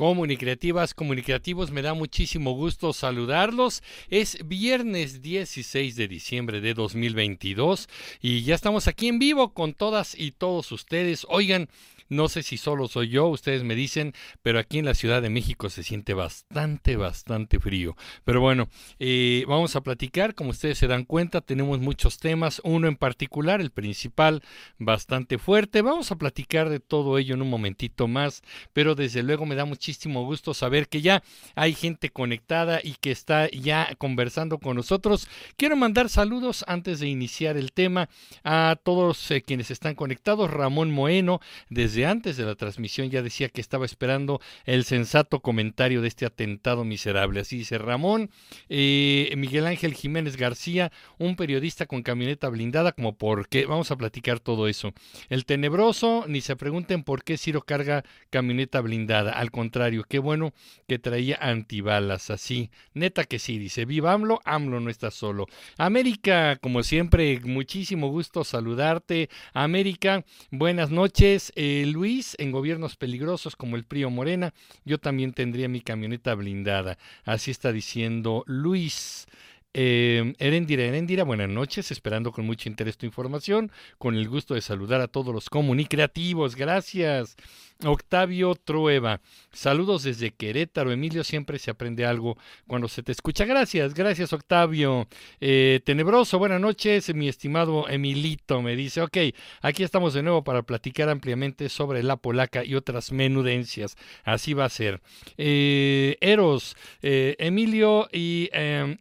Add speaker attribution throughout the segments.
Speaker 1: Comunicativas, comunicativos, me da muchísimo gusto saludarlos. Es viernes 16 de diciembre de 2022 y ya estamos aquí en vivo con todas y todos ustedes. Oigan, no sé si solo soy yo, ustedes me dicen, pero aquí en la Ciudad de México se siente bastante, bastante frío. Pero bueno, eh, vamos a platicar, como ustedes se dan cuenta, tenemos muchos temas, uno en particular, el principal, bastante fuerte. Vamos a platicar de todo ello en un momentito más, pero desde luego me da muchísimo gusto saber que ya hay gente conectada y que está ya conversando con nosotros. Quiero mandar saludos antes de iniciar el tema a todos eh, quienes están conectados. Ramón Moeno, desde antes de la transmisión ya decía que estaba esperando el sensato comentario de este atentado miserable. Así dice Ramón, eh, Miguel Ángel Jiménez García, un periodista con camioneta blindada, como por qué, vamos a platicar todo eso. El tenebroso, ni se pregunten por qué Ciro carga camioneta blindada, al contrario, qué bueno que traía antibalas, así, neta que sí, dice, viva AMLO, AMLO no está solo. América, como siempre, muchísimo gusto saludarte. América, buenas noches. Eh, Luis, en gobiernos peligrosos como el Prío Morena, yo también tendría mi camioneta blindada. Así está diciendo Luis. Eh, Erendira, Erendira, buenas noches, esperando con mucho interés tu información, con el gusto de saludar a todos los comunicativos, gracias. Octavio Trueba, saludos desde Querétaro. Emilio, siempre se aprende algo cuando se te escucha. Gracias, gracias Octavio. Eh, tenebroso, buenas noches, mi estimado Emilito. Me dice, ok, aquí estamos de nuevo para platicar ampliamente sobre la polaca y otras menudencias. Así va a ser. Eh, Eros, eh, Emilio y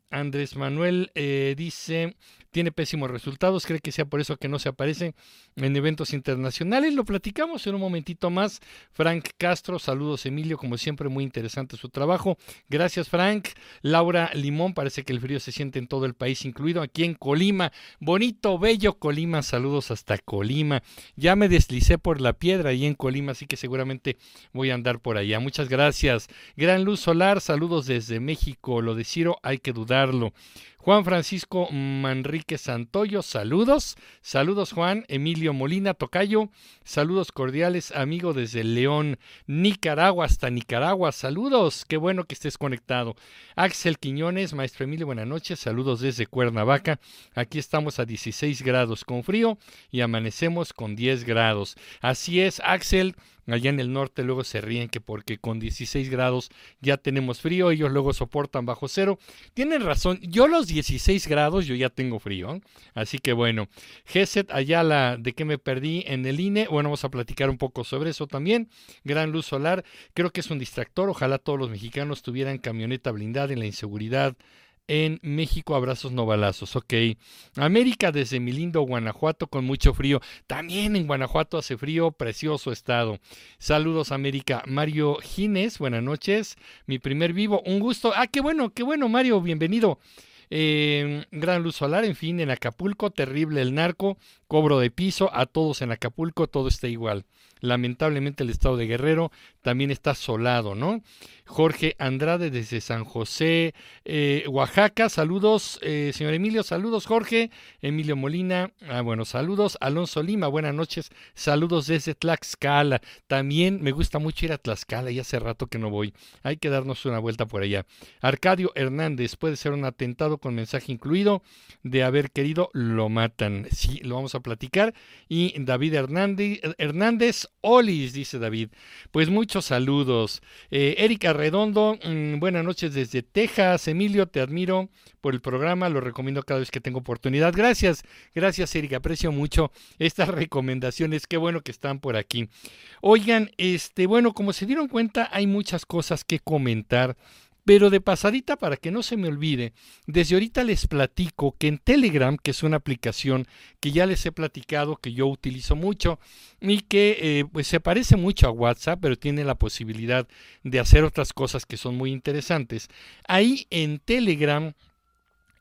Speaker 1: Andrés Manuel dice tiene pésimos resultados, cree que sea por eso que no se aparece en eventos internacionales. Lo platicamos en un momentito más. Frank Castro, saludos Emilio, como siempre muy interesante su trabajo. Gracias Frank. Laura Limón, parece que el frío se siente en todo el país, incluido aquí en Colima. Bonito, bello Colima, saludos hasta Colima. Ya me deslicé por la piedra ahí en Colima, así que seguramente voy a andar por allá. Muchas gracias. Gran Luz Solar, saludos desde México. Lo de Ciro hay que dudarlo. Juan Francisco Manrique Santoyo, saludos. Saludos Juan. Emilio Molina Tocayo, saludos cordiales, amigo desde León, Nicaragua hasta Nicaragua. Saludos, qué bueno que estés conectado. Axel Quiñones, maestro Emilio, buenas noches. Saludos desde Cuernavaca. Aquí estamos a 16 grados con frío y amanecemos con 10 grados. Así es, Axel. Allá en el norte luego se ríen que porque con 16 grados ya tenemos frío, ellos luego soportan bajo cero. Tienen razón, yo los 16 grados yo ya tengo frío. ¿eh? Así que bueno, Geset Ayala, ¿de qué me perdí en el INE? Bueno, vamos a platicar un poco sobre eso también. Gran luz solar, creo que es un distractor, ojalá todos los mexicanos tuvieran camioneta blindada en la inseguridad en México, abrazos no balazos, ok. América desde mi lindo Guanajuato con mucho frío. También en Guanajuato hace frío, precioso estado. Saludos América. Mario Gines, buenas noches. Mi primer vivo, un gusto. Ah, qué bueno, qué bueno Mario, bienvenido. Eh, gran luz solar, en fin, en Acapulco, terrible el narco, cobro de piso, a todos en Acapulco, todo está igual. Lamentablemente el estado de Guerrero también está solado, ¿no? Jorge Andrade desde San José, eh, Oaxaca, saludos, eh, señor Emilio, saludos Jorge, Emilio Molina, ah, bueno, saludos, Alonso Lima, buenas noches, saludos desde Tlaxcala, también me gusta mucho ir a Tlaxcala, y hace rato que no voy, hay que darnos una vuelta por allá. Arcadio Hernández, puede ser un atentado con mensaje incluido, de haber querido, lo matan, sí, lo vamos a platicar, y David Hernández Olis, dice David, pues muchos saludos, eh, Erika Redondo, mm, buenas noches desde Texas. Emilio, te admiro por el programa, lo recomiendo cada vez que tengo oportunidad. Gracias, gracias Erika, aprecio mucho estas recomendaciones, qué bueno que están por aquí. Oigan, este, bueno, como se dieron cuenta, hay muchas cosas que comentar pero de pasadita, para que no se me olvide, desde ahorita les platico que en Telegram, que es una aplicación que ya les he platicado, que yo utilizo mucho y que eh, pues se parece mucho a WhatsApp, pero tiene la posibilidad de hacer otras cosas que son muy interesantes. Ahí en Telegram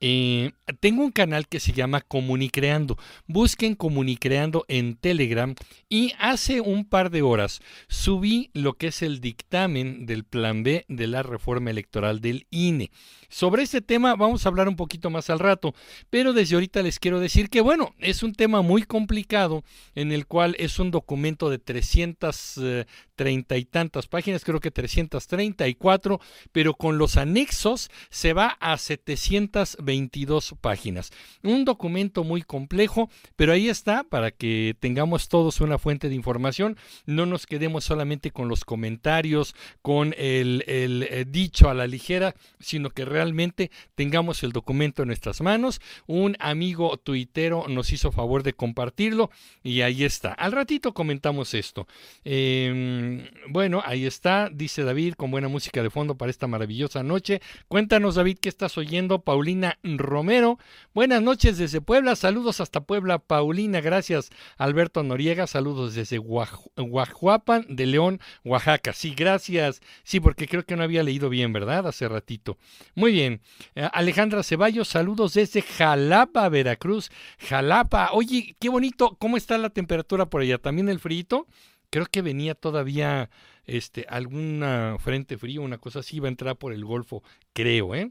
Speaker 1: eh, tengo un canal que se llama Comunicreando. Busquen Comunicreando en Telegram y hace un par de horas subí lo que es el dictamen del Plan B de la reforma electoral del INE. Sobre este tema vamos a hablar un poquito más al rato, pero desde ahorita les quiero decir que bueno, es un tema muy complicado en el cual es un documento de 330 y tantas páginas, creo que 334, pero con los anexos se va a 722 páginas. Un documento muy complejo, pero ahí está para que tengamos todos una fuente de información, no nos quedemos solamente con los comentarios, con el, el eh, dicho a la ligera, sino que realmente realmente tengamos el documento en nuestras manos. Un amigo tuitero nos hizo favor de compartirlo y ahí está. Al ratito comentamos esto. Em, bueno, ahí está, dice David, con buena música de fondo para esta maravillosa noche. Cuéntanos, David, ¿qué estás oyendo? Paulina Romero. Buenas noches desde Puebla. Saludos hasta Puebla, Paulina. Gracias, Alberto Noriega. Saludos desde Guajuapan de León, Oaxaca. Sí, gracias. Sí, porque creo que no había leído bien, ¿verdad? Hace ratito. Muy muy bien. Eh, Alejandra Ceballos, saludos desde Jalapa, Veracruz. Jalapa, oye, qué bonito. ¿Cómo está la temperatura por allá? ¿También el frío? Creo que venía todavía este, alguna frente frío, una cosa así, va a entrar por el Golfo, creo, ¿eh?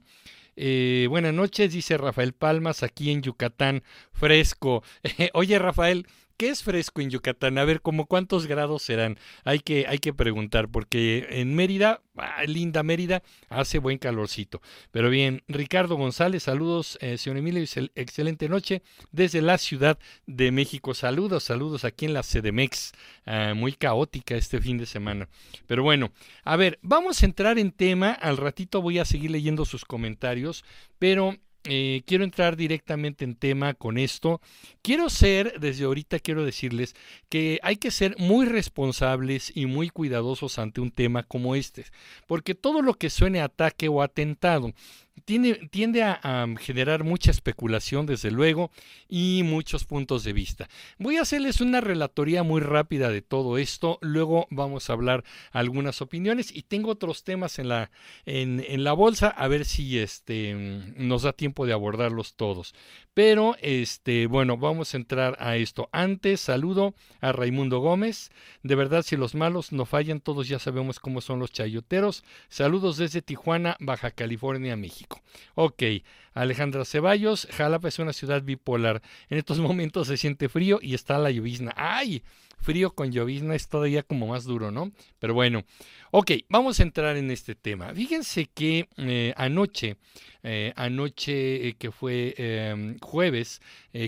Speaker 1: Eh, buenas noches, dice Rafael Palmas, aquí en Yucatán, fresco. oye, Rafael, ¿Qué es fresco en Yucatán? A ver, ¿cómo cuántos grados serán? Hay que, hay que preguntar, porque en Mérida, ah, linda Mérida, hace buen calorcito. Pero bien, Ricardo González, saludos, eh, señor Emilio, excelente noche desde la Ciudad de México. Saludos, saludos aquí en la CDMEX, ah, muy caótica este fin de semana. Pero bueno, a ver, vamos a entrar en tema, al ratito voy a seguir leyendo sus comentarios, pero eh, quiero entrar directamente en tema con esto. Quiero ser, desde ahorita quiero decirles que hay que ser muy responsables y muy cuidadosos ante un tema como este, porque todo lo que suene ataque o atentado tiende a, generar mucha especulación, desde luego, y muchos puntos de vista. Voy a hacerles una relatoría muy rápida de todo esto, luego vamos a hablar algunas opiniones y tengo otros temas en la, en, la bolsa, a ver si este, nos da tiempo de abordarlos todos. Pero, este, bueno, vamos a entrar a esto. Antes, saludo a Raimundo Gómez. De verdad, si los malos no fallan, todos ya sabemos cómo son los chayoteros. Saludos desde Tijuana, Baja California, México. Ok, Alejandra Ceballos, Jalapa es una ciudad bipolar. En estos momentos se siente frío y está la llovizna. ¡Ay! Frío con llovizna es todavía como más duro, ¿no? Pero bueno, ok, vamos a entrar en este tema. Fíjense que eh, anoche, eh, anoche eh, que fue em, jueves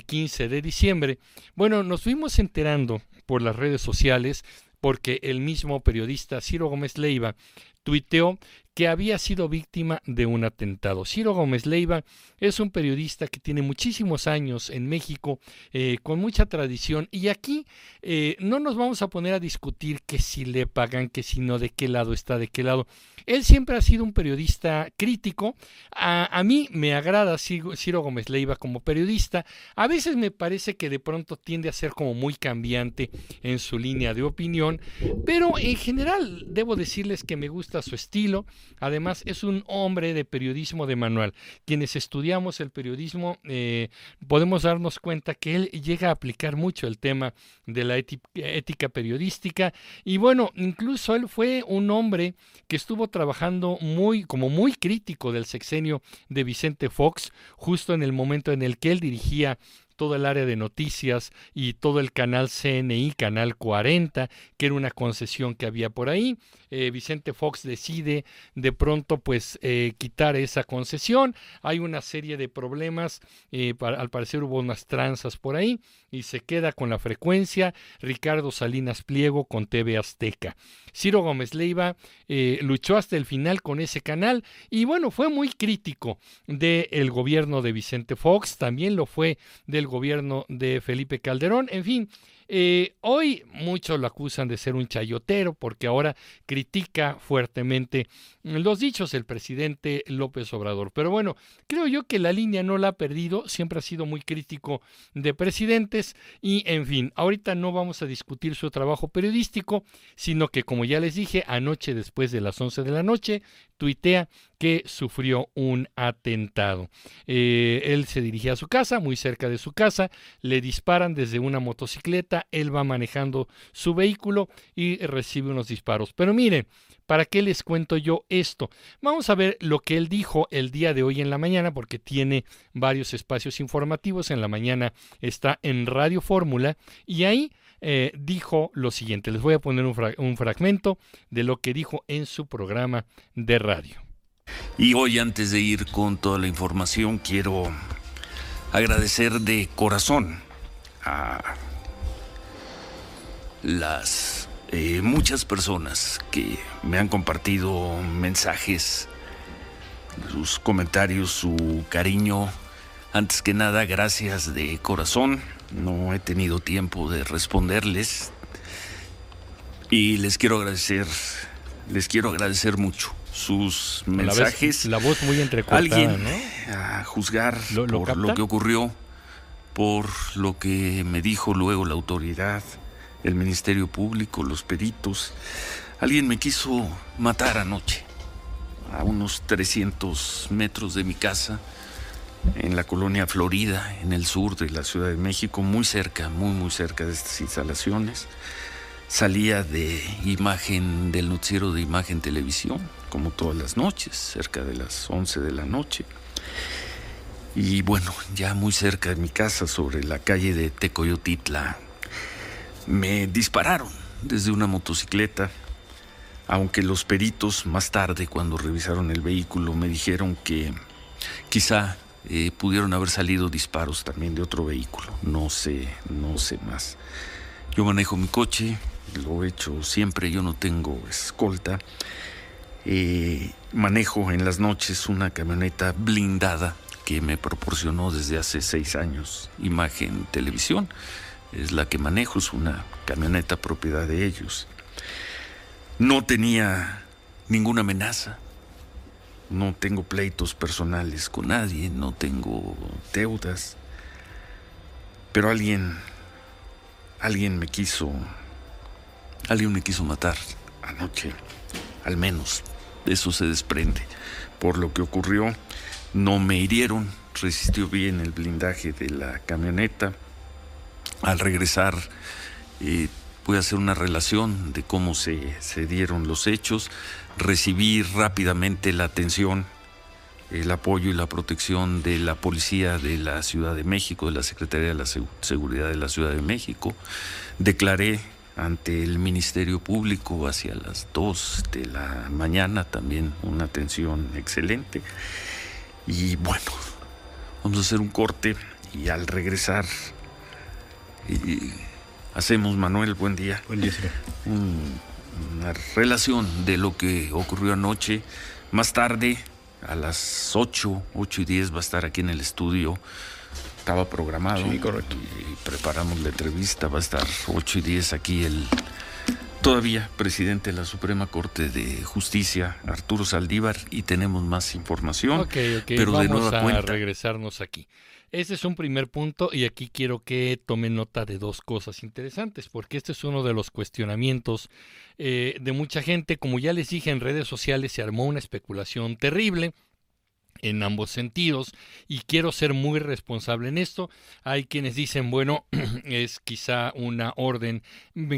Speaker 1: 15 de diciembre, bueno, nos fuimos enterando por las redes sociales porque el mismo periodista Ciro Gómez Leiva tuiteó que había sido víctima de un atentado. Ciro Gómez Leiva es un periodista que tiene muchísimos años en México, eh, con mucha tradición, y aquí eh, no nos vamos a poner a discutir que si le pagan, que si no, de qué lado está, de qué lado. Él siempre ha sido un periodista crítico. A, mí me agrada Ciro Gómez Leiva como periodista. A veces me parece que de pronto tiende a ser como muy cambiante en su línea de opinión, pero en general debo decirles que me gusta su estilo. Además, es un hombre de periodismo de manual. Quienes estudiamos el periodismo eh, podemos darnos cuenta que él llega a aplicar mucho el tema de la ética periodística y bueno, incluso él fue un hombre que estuvo trabajando muy como muy crítico del sexenio de Vicente Fox justo en el momento en el que él dirigía todo el área de noticias y todo el canal CNI, Canal 40, que era una concesión que había por ahí. Eh, Vicente Fox decide de pronto pues eh, quitar esa concesión. Hay una serie de problemas, eh, al parecer hubo unas tranzas por ahí y se queda con la frecuencia Ricardo Salinas Pliego con TV Azteca. Ciro Gómez Leiva luchó hasta el final con ese canal y bueno, fue muy crítico del gobierno de Vicente Fox, también lo fue del gobierno de Felipe Calderón, en fin, Eh, hoy muchos lo acusan de ser un chayotero porque ahora critica fuertemente los dichos del presidente López Obrador. Pero bueno, creo yo que la línea no la ha perdido, siempre ha sido muy crítico de presidentes y en fin, ahorita no vamos a discutir su trabajo periodístico, sino que como ya les dije, anoche después de las 11 de la noche, tuitea que sufrió un atentado. Eh, él se dirigía a su casa, muy cerca de su casa, le disparan desde una motocicleta, él va manejando su vehículo y recibe unos disparos. Pero miren, ¿Para qué les cuento yo esto? Vamos a ver lo que él dijo el día de hoy en la mañana, porque tiene varios espacios informativos. En la mañana está en Radio Fórmula y ahí eh, dijo lo siguiente. Les voy a poner un, fragmento de lo que dijo en su programa de radio.
Speaker 2: Y hoy antes de ir con toda la información, quiero agradecer de corazón a las eh, muchas personas que me han compartido mensajes, sus comentarios, su cariño. Antes que nada, gracias de corazón. No he tenido tiempo de responderles. Y les quiero agradecer, les quiero agradecer mucho sus mensajes.
Speaker 1: La, voz muy entrecortada,
Speaker 2: Alguien a juzgar por lo que ocurrió, por lo que me dijo luego la autoridad el Ministerio Público, los peritos. Alguien me quiso matar anoche, a unos 300 metros de mi casa, en la colonia Florida, en el sur de la Ciudad de México, muy cerca, muy, muy cerca de estas instalaciones. Salía de imagen, del noticiero de imagen televisión, como todas las noches, cerca de las 11 de la noche. Y bueno, ya muy cerca de mi casa, sobre la calle de Tecoyotitla, me dispararon desde una motocicleta, aunque los peritos más tarde, cuando revisaron el vehículo, me dijeron que quizá eh, pudieron haber salido disparos también de otro vehículo. No sé, no sé más. Yo manejo mi coche, lo he hecho siempre, yo no tengo escolta. Eh, manejo en las noches una camioneta blindada que me proporcionó desde hace seis años imagen televisión es la que manejo, es una camioneta propiedad de ellos. No tenía ninguna amenaza, no tengo pleitos personales con nadie, no tengo deudas, pero alguien, alguien me quiso, alguien me quiso matar anoche, al menos, eso se desprende. Por lo que ocurrió, no me hirieron, resistió bien el blindaje de la camioneta al regresar eh, a hacer una relación de cómo se, se, dieron los hechos, recibí rápidamente la atención, el apoyo y la protección de la policía de la Ciudad de México, de la Secretaría de la Seguridad de la Ciudad de México, declaré ante el Ministerio Público hacia las 2 de la mañana, también una atención excelente. Y bueno, vamos a hacer un corte y al regresar y hacemos, Manuel, buen día.
Speaker 1: Buen día,
Speaker 2: una relación de lo que ocurrió anoche. Más tarde, a las 8, 8 y 10 va a estar aquí en el estudio. Estaba programado.
Speaker 1: Sí, correcto.
Speaker 2: Y preparamos la entrevista. Va a estar 8 y 10 aquí el todavía presidente de la Suprema Corte de Justicia, Arturo Saldívar, y tenemos más información.
Speaker 1: Ok, ok. Pero Vamos a regresarnos aquí. Ese es un primer punto y aquí quiero que tomen nota de dos cosas interesantes, porque este es uno de los cuestionamientos eh, de mucha gente. Como ya les dije en redes sociales, se armó una especulación terrible en ambos sentidos y quiero ser muy responsable en esto. Hay quienes dicen, bueno, es quizá una orden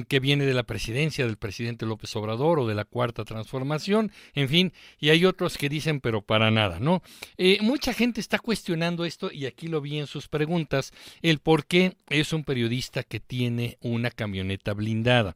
Speaker 1: que viene de la presidencia del presidente López Obrador o de la cuarta transformación, en fin, y hay otros que dicen, pero para nada, ¿no? Eh, mucha gente está cuestionando esto y aquí lo vi en sus preguntas, el por qué es un periodista que tiene una camioneta blindada.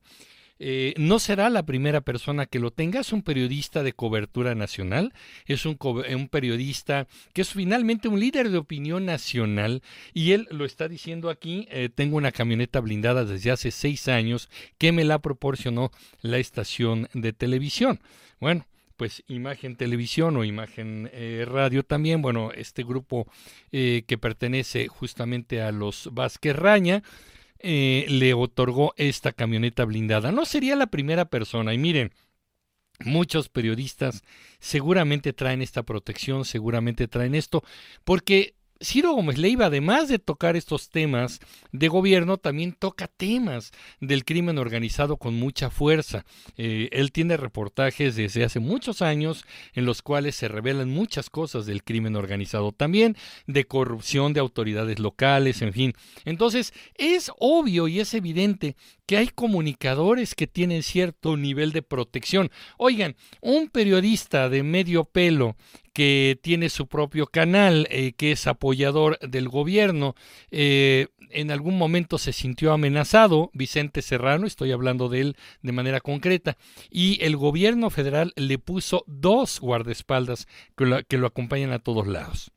Speaker 1: Eh, no será la primera persona que lo tenga, es un periodista de cobertura nacional, es un, un, periodista que es finalmente un líder de opinión nacional y él lo está diciendo aquí, eh, tengo una camioneta blindada desde hace seis años que me la proporcionó la estación de televisión. Bueno, pues Imagen Televisión o Imagen eh, Radio también, bueno, este grupo que pertenece justamente a los Vázquez Raña, eh, le otorgó esta camioneta blindada. No sería la primera persona. Y miren, muchos periodistas seguramente traen esta protección, seguramente traen esto, porque Ciro Gómez Leiva, además de tocar estos temas de gobierno, también toca temas del crimen organizado con mucha fuerza. Eh, él tiene reportajes desde hace muchos años en los cuales se revelan muchas cosas del crimen organizado, también de corrupción de autoridades locales, en fin. Entonces, es obvio y es evidente que hay comunicadores que tienen cierto nivel de protección. Oigan, un periodista de medio pelo que tiene su propio canal, eh, que es apoyador del gobierno. Eh, en algún momento se sintió amenazado, Vicente Serrano, estoy hablando de él de manera concreta, y el gobierno federal le puso dos guardaespaldas que lo acompañan a todos lados.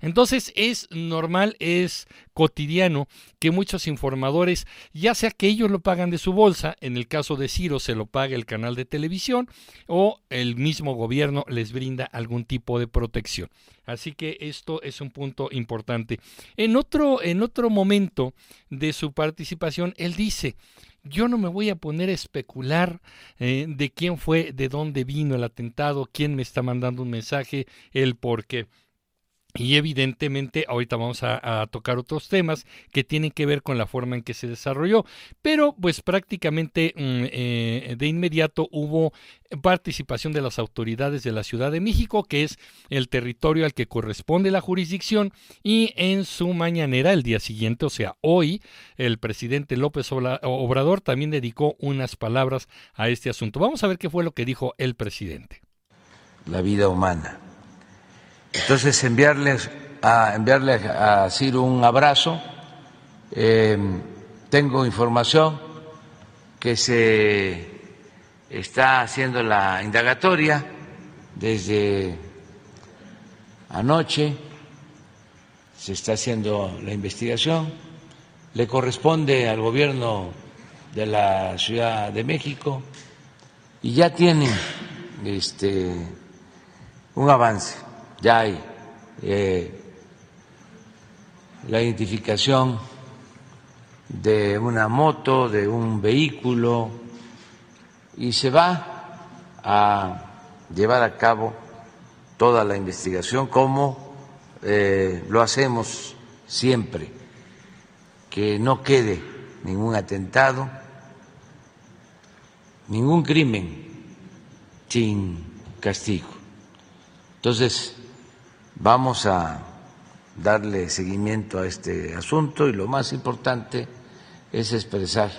Speaker 1: Entonces es normal, es cotidiano que muchos informadores, ya sea que ellos lo pagan de su bolsa, en el caso de Ciro se lo paga el canal de televisión, o el mismo gobierno les brinda algún tipo de protección. Así que esto es un punto importante. En otro, en otro momento de su participación, él dice, yo no me voy a poner a especular eh, de quién fue, de dónde vino el atentado, quién me está mandando un mensaje, el por qué. Y evidentemente ahorita vamos a, tocar otros temas que tienen que ver con la forma en que se desarrolló, pero pues prácticamente mm, eh, de inmediato hubo participación de las autoridades de la Ciudad de México, que es el territorio al que corresponde la jurisdicción, y en su mañanera el día siguiente, o sea, hoy, el presidente López Obrador también dedicó unas palabras a este asunto. Vamos a ver qué fue lo que dijo el presidente.
Speaker 3: La vida humana entonces, enviarles a, enviarle a Ciro un abrazo. Em, tengo información que se está haciendo la indagatoria desde anoche, se está haciendo la investigación, le corresponde al gobierno de la Ciudad de México y ya tienen este, un avance ya hay eh, la identificación de una moto, de un vehículo, y se va a llevar a cabo toda la investigación como eh, lo hacemos siempre, que no quede ningún atentado, ningún crimen sin castigo. Entonces, Vamos a darle seguimiento a este asunto y lo más importante es expresar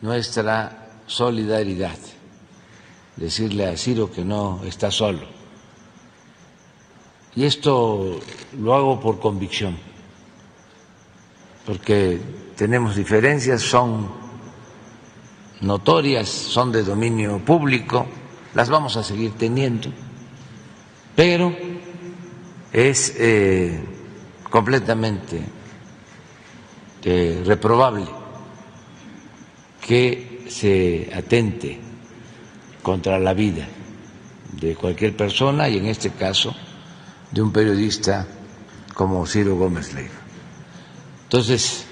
Speaker 3: nuestra solidaridad, decirle a Ciro que no está solo. Y esto lo hago por convicción, porque tenemos diferencias, son notorias, son de dominio público, las vamos a seguir teniendo, pero es eh, completamente eh, reprobable que se atente contra la vida de cualquier persona y en este caso de un periodista como Ciro Gómez Leiva. Entonces,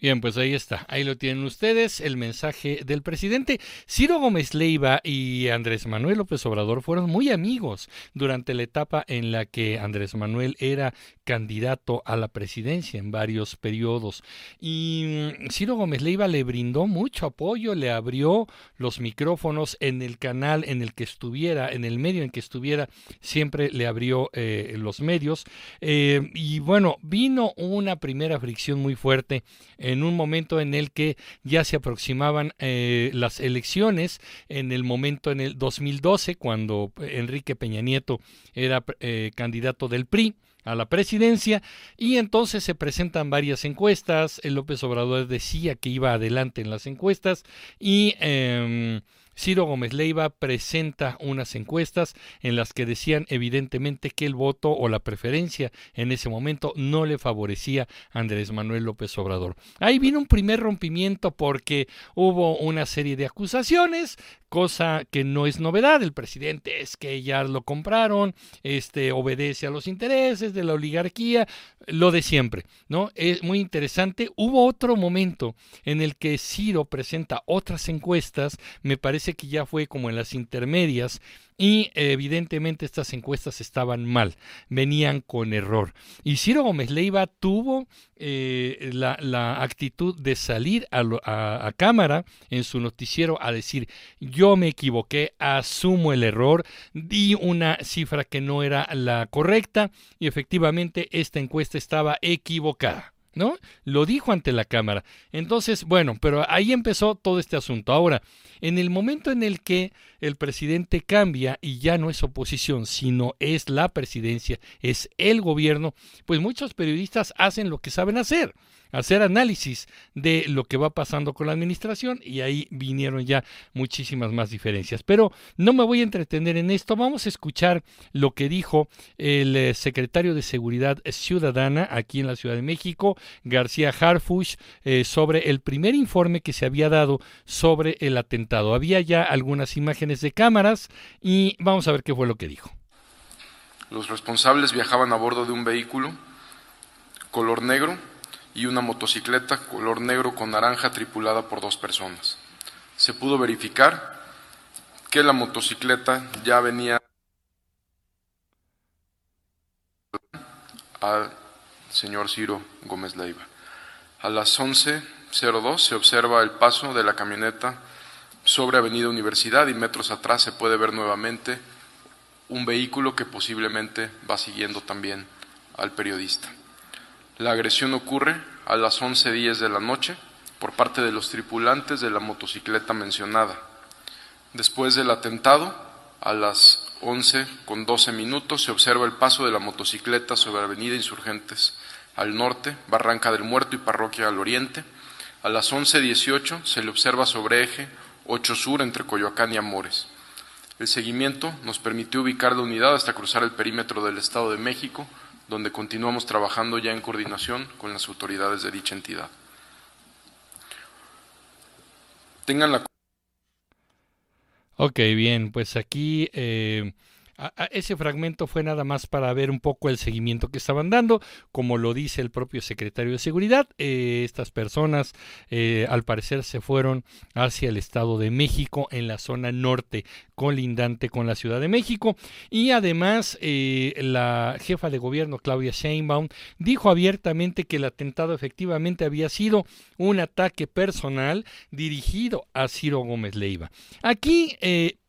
Speaker 1: Bien, pues ahí está, ahí lo tienen ustedes, el mensaje del presidente. Ciro Gómez Leiva y Andrés Manuel López Obrador fueron muy amigos durante la etapa en la que Andrés Manuel era candidato a la presidencia en varios periodos. Y mm, Ciro Gómez Leiva le brindó mucho apoyo, le abrió los micrófonos en el canal en el que estuviera, en el medio en que estuviera, siempre le abrió eh, los medios. Eh, y bueno, vino una primera fricción muy fuerte en un momento en el que ya se aproximaban eh, las elecciones, en el momento en el 2012, cuando Enrique Peña Nieto era eh, candidato del PRI a la presidencia y entonces se presentan varias encuestas, López Obrador decía que iba adelante en las encuestas y... Em, Ciro Gómez Leiva presenta unas encuestas en las que decían evidentemente que el voto o la preferencia en ese momento no le favorecía a Andrés Manuel López Obrador. Ahí vino un primer rompimiento porque hubo una serie de acusaciones, cosa que no es novedad. El presidente es que ya lo compraron, este obedece a los intereses de la oligarquía, lo de siempre, ¿no? Es muy interesante. Hubo otro momento en el que Ciro presenta otras encuestas, me parece que ya fue como en las intermedias, y evidentemente estas encuestas estaban mal, venían con error. Y Ciro Gómez Leiva tuvo eh, la, actitud de salir a, cámara en su noticiero a decir, yo me equivoqué, asumo el error, di una cifra que no era la correcta y efectivamente esta encuesta estaba equivocada. ¿No? Lo dijo ante la Cámara. Entonces, bueno, pero ahí empezó todo este asunto. Ahora, en el momento en el que el presidente cambia y ya no es oposición, sino es la presidencia, es el gobierno, pues muchos periodistas hacen lo que saben hacer hacer análisis de lo que va pasando con la administración y ahí vinieron ya muchísimas más diferencias. Pero no me voy a entretener en esto, vamos a escuchar lo que dijo el eh, secretario de Seguridad Ciudadana aquí en la Ciudad de México, García Harfush, eh, sobre el primer informe que se había dado sobre el atentado. Había ya algunas imágenes de cámaras y vamos a ver qué fue lo que dijo.
Speaker 4: Los responsables viajaban a bordo de un vehículo color negro y una motocicleta color negro con naranja tripulada por dos personas. Se pudo verificar que la motocicleta ya venía al señor Ciro Gómez Leiva. A las 11.02 se observa el paso de la camioneta sobre Avenida Universidad y metros atrás se puede ver nuevamente un vehículo que posiblemente va siguiendo también al periodista. La agresión ocurre a las 11.10 de la noche por parte de los tripulantes de la motocicleta mencionada. Después del atentado, a las 11 con 12 minutos, se observa el paso de la motocicleta sobre Avenida Insurgentes al norte, Barranca del Muerto y Parroquia al oriente. A las 11.18 se le observa sobre eje 8 Sur entre Coyoacán y Amores. El seguimiento nos permitió ubicar la unidad hasta cruzar el perímetro del Estado de México, donde continuamos trabajando ya en coordinación con las autoridades de dicha entidad. Tengan la...
Speaker 1: Ok, bien, pues aquí eh, ese fragmento fue nada más para ver un poco el seguimiento que estaban dando, como lo dice el propio secretario de Seguridad. Eh, estas personas, eh, al parecer, se fueron hacia el Estado de México, en la zona norte, colindante con la Ciudad de México. Y además, eh, la jefa de gobierno, Claudia Sheinbaum, dijo abiertamente que el atentado efectivamente había sido un ataque personal dirigido a Ciro Gómez Leiva. Aquí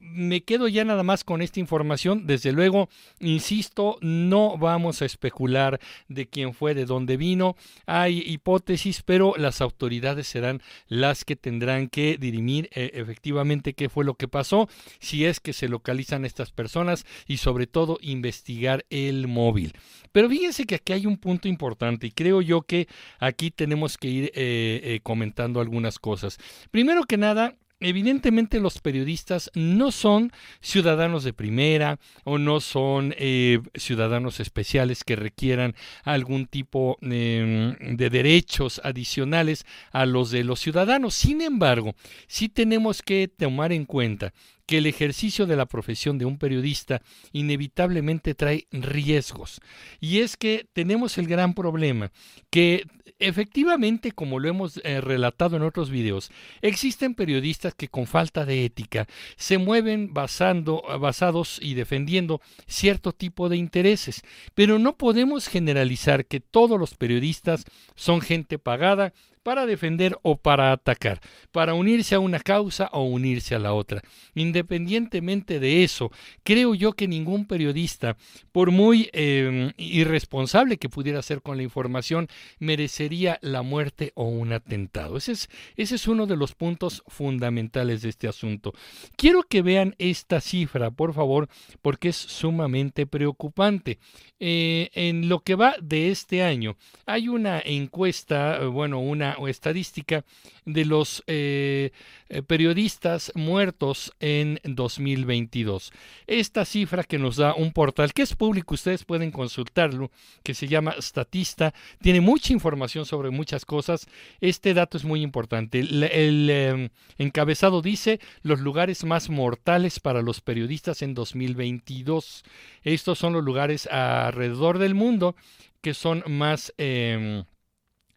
Speaker 1: me quedo ya nada más con esta información. Desde luego, insisto, no vamos a especular de quién fue, de dónde vino. Hay hipótesis, pero las autoridades serán las que tendrán que dirimir eh, efectivamente qué fue lo que pasó, si es que se localizan estas personas y sobre todo investigar el móvil. Pero fíjense que aquí hay un punto importante y creo yo que aquí tenemos que ir eh, eh, comentando algunas cosas. Primero que nada, evidentemente los periodistas no son ciudadanos de primera o no son eh, ciudadanos especiales que requieran algún tipo em, de derechos adicionales a los de los ciudadanos. Sin embargo, sí tenemos que tomar en cuenta que el ejercicio de la profesión de un periodista inevitablemente trae riesgos. Y es que tenemos el gran problema que efectivamente, como lo hemos eh, relatado en otros videos, existen periodistas que con falta de ética se mueven basando, basados y defendiendo cierto tipo de intereses. Pero no podemos generalizar que todos los periodistas son gente pagada para defender o para atacar, para unirse a una causa o unirse a la otra. Independientemente de eso, creo yo que ningún periodista, por muy em, irresponsable que pudiera ser con la información, merecería la muerte o un atentado. Ese es, uno de los puntos fundamentales de este asunto. Quiero que vean esta cifra, por favor, porque es sumamente preocupante. Eh, en lo que va de este año, hay una encuesta, bueno, una una estadística de los eh, eh, periodistas muertos en 2022. Esta cifra que nos da un portal que es público, ustedes pueden consultarlo, que se llama Statista, tiene mucha información sobre muchas cosas. Este dato es muy importante. El, em, encabezado dice los lugares más mortales para los periodistas en 2022. Estos son los lugares alrededor del mundo que son más... Em,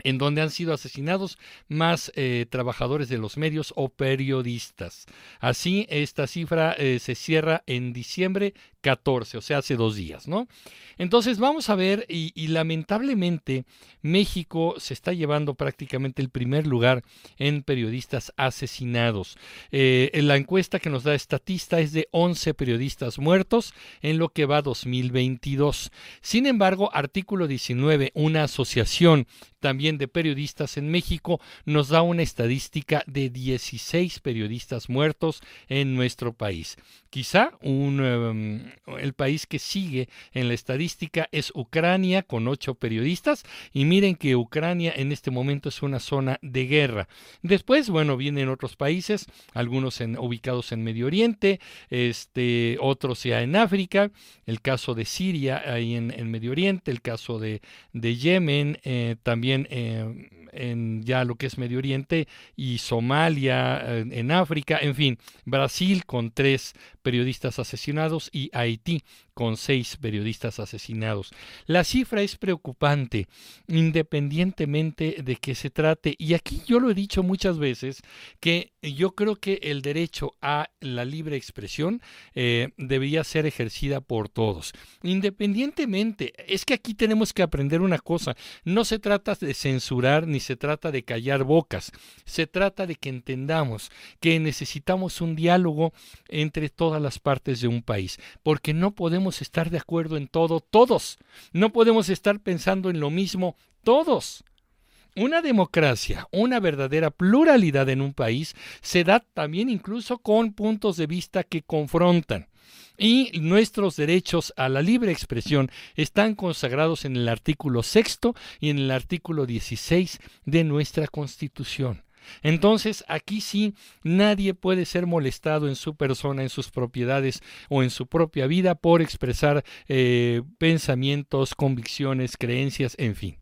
Speaker 1: en donde han sido asesinados más eh, trabajadores de los medios o periodistas. Así, esta cifra eh, se cierra en diciembre 14, o sea, hace dos días, ¿no? Entonces vamos a ver, y, lamentablemente México se está llevando prácticamente el primer lugar en periodistas asesinados. Eh, en la encuesta que nos da Estatista es de 11 periodistas muertos en lo que va 2022. Sin embargo, artículo 19, una asociación también de periodistas en México, nos da una estadística de 16 periodistas muertos en nuestro país. Quizá un, em, el país que sigue en la estadística es Ucrania con ocho periodistas y miren que Ucrania en este momento es una zona de guerra. Después, bueno, vienen otros países, algunos en, ubicados en Medio Oriente, este, otros ya en África, el caso de Siria ahí en, Medio Oriente, el caso de, de Yemen, eh, también eh, en ya lo que es Medio Oriente y Somalia en África, en fin, Brasil con tres periodistas asesinados y Haití con seis periodistas asesinados. La cifra es preocupante, independientemente de que se trate, y aquí yo lo he dicho muchas veces, que yo creo que el derecho a la libre expresión eh, debería ser ejercida por todos. Independientemente, es que aquí tenemos que aprender una cosa, no se trata de censurar ni se trata de callar bocas, se trata de que entendamos que necesitamos un diálogo entre todas las partes de un país, porque no podemos estar de acuerdo en todo, todos. No podemos estar pensando en lo mismo, todos. Una democracia, una verdadera pluralidad en un país se da también incluso con puntos de vista que confrontan. Y nuestros derechos a la libre expresión están consagrados en el artículo sexto y en el artículo 16 de nuestra Constitución. Entonces, aquí sí, nadie puede ser molestado en su persona, en sus propiedades o en su propia vida por expresar eh, pensamientos, convicciones, creencias, en fin.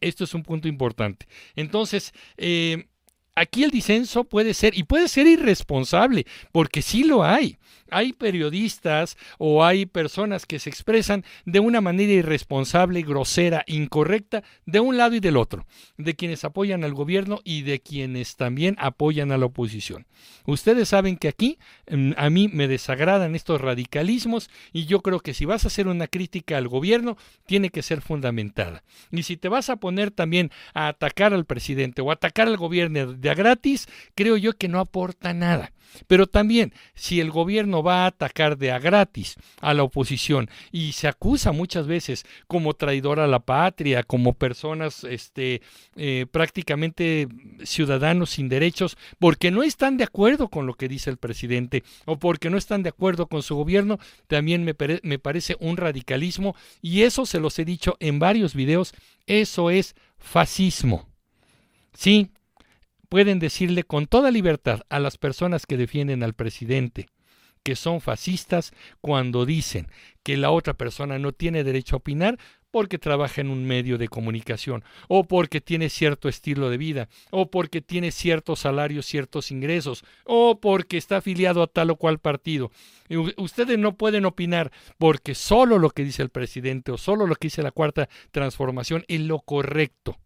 Speaker 1: Esto es un punto importante. Entonces, eh, aquí el disenso puede ser, y puede ser irresponsable, porque sí lo hay hay periodistas o hay personas que se expresan de una manera irresponsable, grosera, incorrecta, de un lado y del otro, de quienes apoyan al gobierno y de quienes también apoyan a la oposición. Ustedes saben que aquí mm, a mí me desagradan estos radicalismos y yo creo que si vas a hacer una crítica al gobierno, tiene que ser fundamentada. Y si te vas a poner también a atacar al presidente o atacar al gobierno de a gratis, creo yo que no aporta nada. Pero también, si el gobierno va a atacar de a gratis a la oposición y se acusa muchas veces como traidor a la patria, como personas este, eh, prácticamente ciudadanos sin derechos, porque no están de acuerdo con lo que dice el presidente o porque no están de acuerdo con su gobierno, también me, me parece un radicalismo y eso se los he dicho en varios videos, eso es fascismo. Sí, pueden decirle con toda libertad a las personas que defienden al presidente que son fascistas cuando dicen que la otra persona no tiene derecho a opinar porque trabaja en un medio de comunicación, o porque tiene cierto estilo de vida, o porque tiene ciertos salarios, ciertos ingresos, o porque está afiliado a tal o cual partido. Ustedes no pueden opinar porque solo lo que dice el presidente o solo lo que dice la cuarta transformación es lo correcto.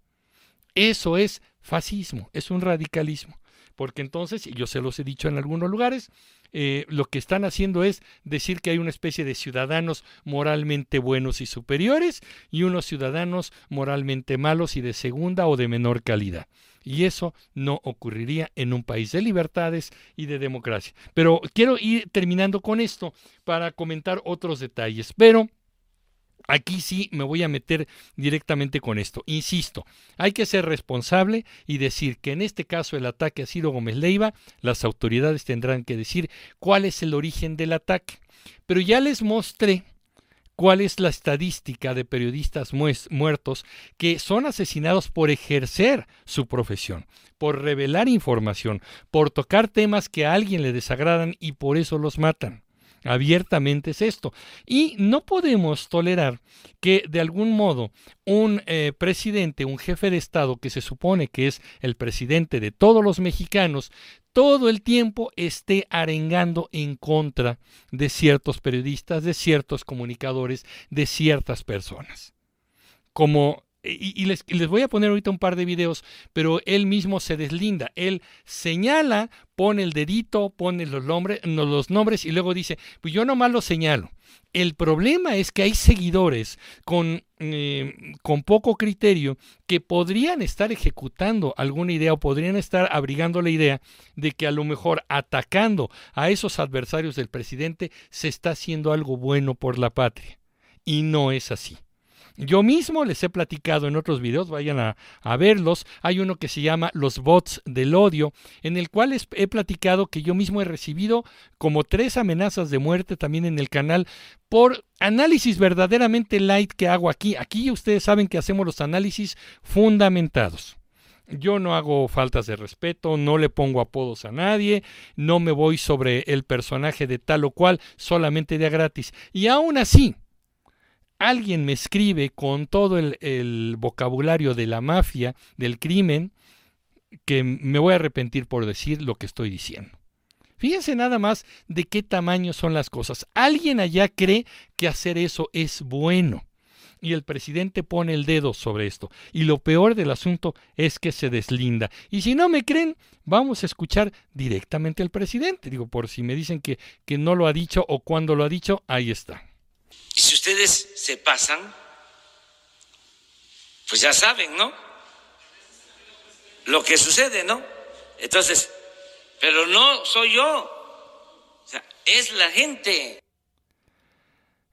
Speaker 1: Eso es fascismo, es un radicalismo. Porque entonces, y yo se los he dicho en algunos lugares, eh, lo que están haciendo es decir que hay una especie de ciudadanos moralmente buenos y superiores y unos ciudadanos moralmente malos y de segunda o de menor calidad. Y eso no ocurriría en un país de libertades y de democracia. Pero quiero ir terminando con esto para comentar otros detalles. Pero Aquí sí me voy a meter directamente con esto. Insisto, hay que ser responsable y decir que en este caso el ataque a Ciro Gómez Leiva, las autoridades tendrán que decir cuál es el origen del ataque. Pero ya les mostré cuál es la estadística de periodistas muertos que son asesinados por ejercer su profesión, por revelar información, por tocar temas que a alguien le desagradan y por eso los matan. Abiertamente es esto. Y no podemos tolerar que de algún modo un eh, presidente, un jefe de Estado que se supone que es el presidente de todos los mexicanos, todo el tiempo esté arengando en contra de ciertos periodistas, de ciertos comunicadores, de ciertas personas. Como y, les, voy a poner ahorita un par de videos, pero él mismo se deslinda. Él señala, pone el dedito, pone los nombres, los nombres y luego dice, pues yo nomás lo señalo. El problema es que hay seguidores con, eh, con poco criterio que podrían estar ejecutando alguna idea o podrían estar abrigando la idea de que a lo mejor atacando a esos adversarios del presidente se está haciendo algo bueno por la patria. Y no es así. Yo mismo les he platicado en otros videos, vayan a, verlos. Hay uno que se llama Los bots del odio, en el cual he platicado que yo mismo he recibido como tres amenazas de muerte también en el canal por análisis verdaderamente light que hago aquí. Aquí ustedes saben que hacemos los análisis fundamentados. Yo no hago faltas de respeto, no le pongo apodos a nadie, no me voy sobre el personaje de tal o cual solamente de a gratis. Y aún así, alguien me escribe con todo el, vocabulario de la mafia, del crimen, que me voy a arrepentir por decir lo que estoy diciendo. Fíjense nada más de qué tamaño son las cosas. Alguien allá cree que hacer eso es bueno. Y el presidente pone el dedo sobre esto. Y lo peor del asunto es que se deslinda. Y si no me creen, vamos a escuchar directamente al presidente. Digo, por si me dicen que, que no lo ha dicho o cuando lo ha dicho, ahí está.
Speaker 5: Si ustedes se pasan, pues ya saben, ¿no? Lo que sucede, ¿no? Entonces, pero no soy yo, o sea, es la gente.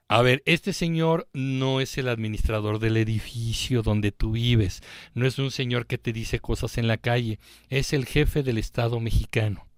Speaker 1: A ver, este señor no es el administrador del edificio donde tú vives, no es un señor que te dice cosas en la calle, es el jefe del Estado mexicano.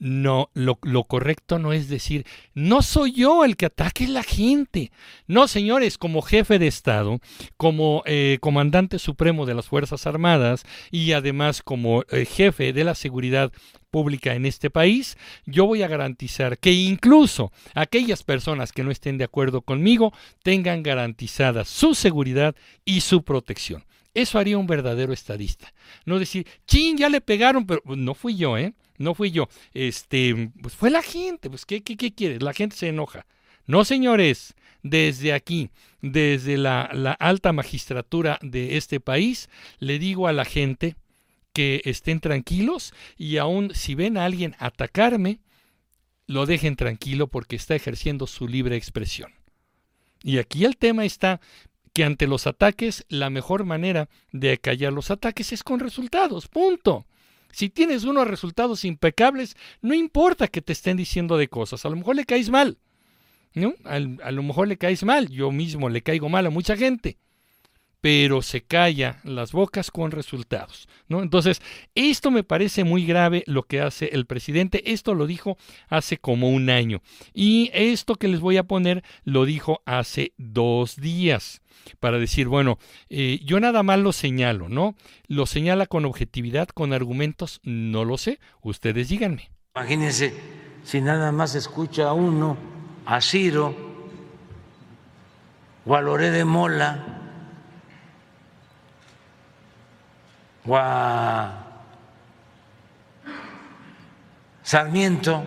Speaker 1: No, lo, correcto no es decir, no soy yo el que ataque la gente. No, señores, como jefe de Estado, como eh, comandante supremo de las Fuerzas Armadas y además como eh, jefe de la seguridad pública en este país, yo voy a garantizar que incluso aquellas personas que no estén de acuerdo conmigo tengan garantizada su seguridad y su protección. Eso haría un verdadero estadista. No decir, chin, ya le pegaron, pero no fui yo, ¿eh? No fui yo. Este, pues fue la gente, pues ¿qué, qué, qué quieres? La gente se enoja. No, señores, desde aquí, desde la, la alta magistratura de este país, le digo a la gente que estén tranquilos y aún si ven a alguien atacarme, lo dejen tranquilo porque está ejerciendo su libre expresión. Y aquí el tema está que ante los ataques, la mejor manera de callar los ataques es con resultados, punto. Si tienes unos resultados impecables, no importa que te estén diciendo de cosas. A lo mejor le caes mal. ¿no? A, lo mejor le caes mal. Yo mismo le caigo mal a mucha gente. Pero se calla las bocas con resultados. ¿no? Entonces, esto me parece muy grave lo que hace el presidente. Esto lo dijo hace como un año. Y esto que les voy a poner lo dijo hace dos días para decir, bueno, eh, yo nada más lo señalo, ¿no? Lo señala con objetividad, con argumentos, no lo sé, ustedes díganme.
Speaker 3: Imagínense si nada más escucha a uno, a Ciro o a Loré de Mola o Sarmiento.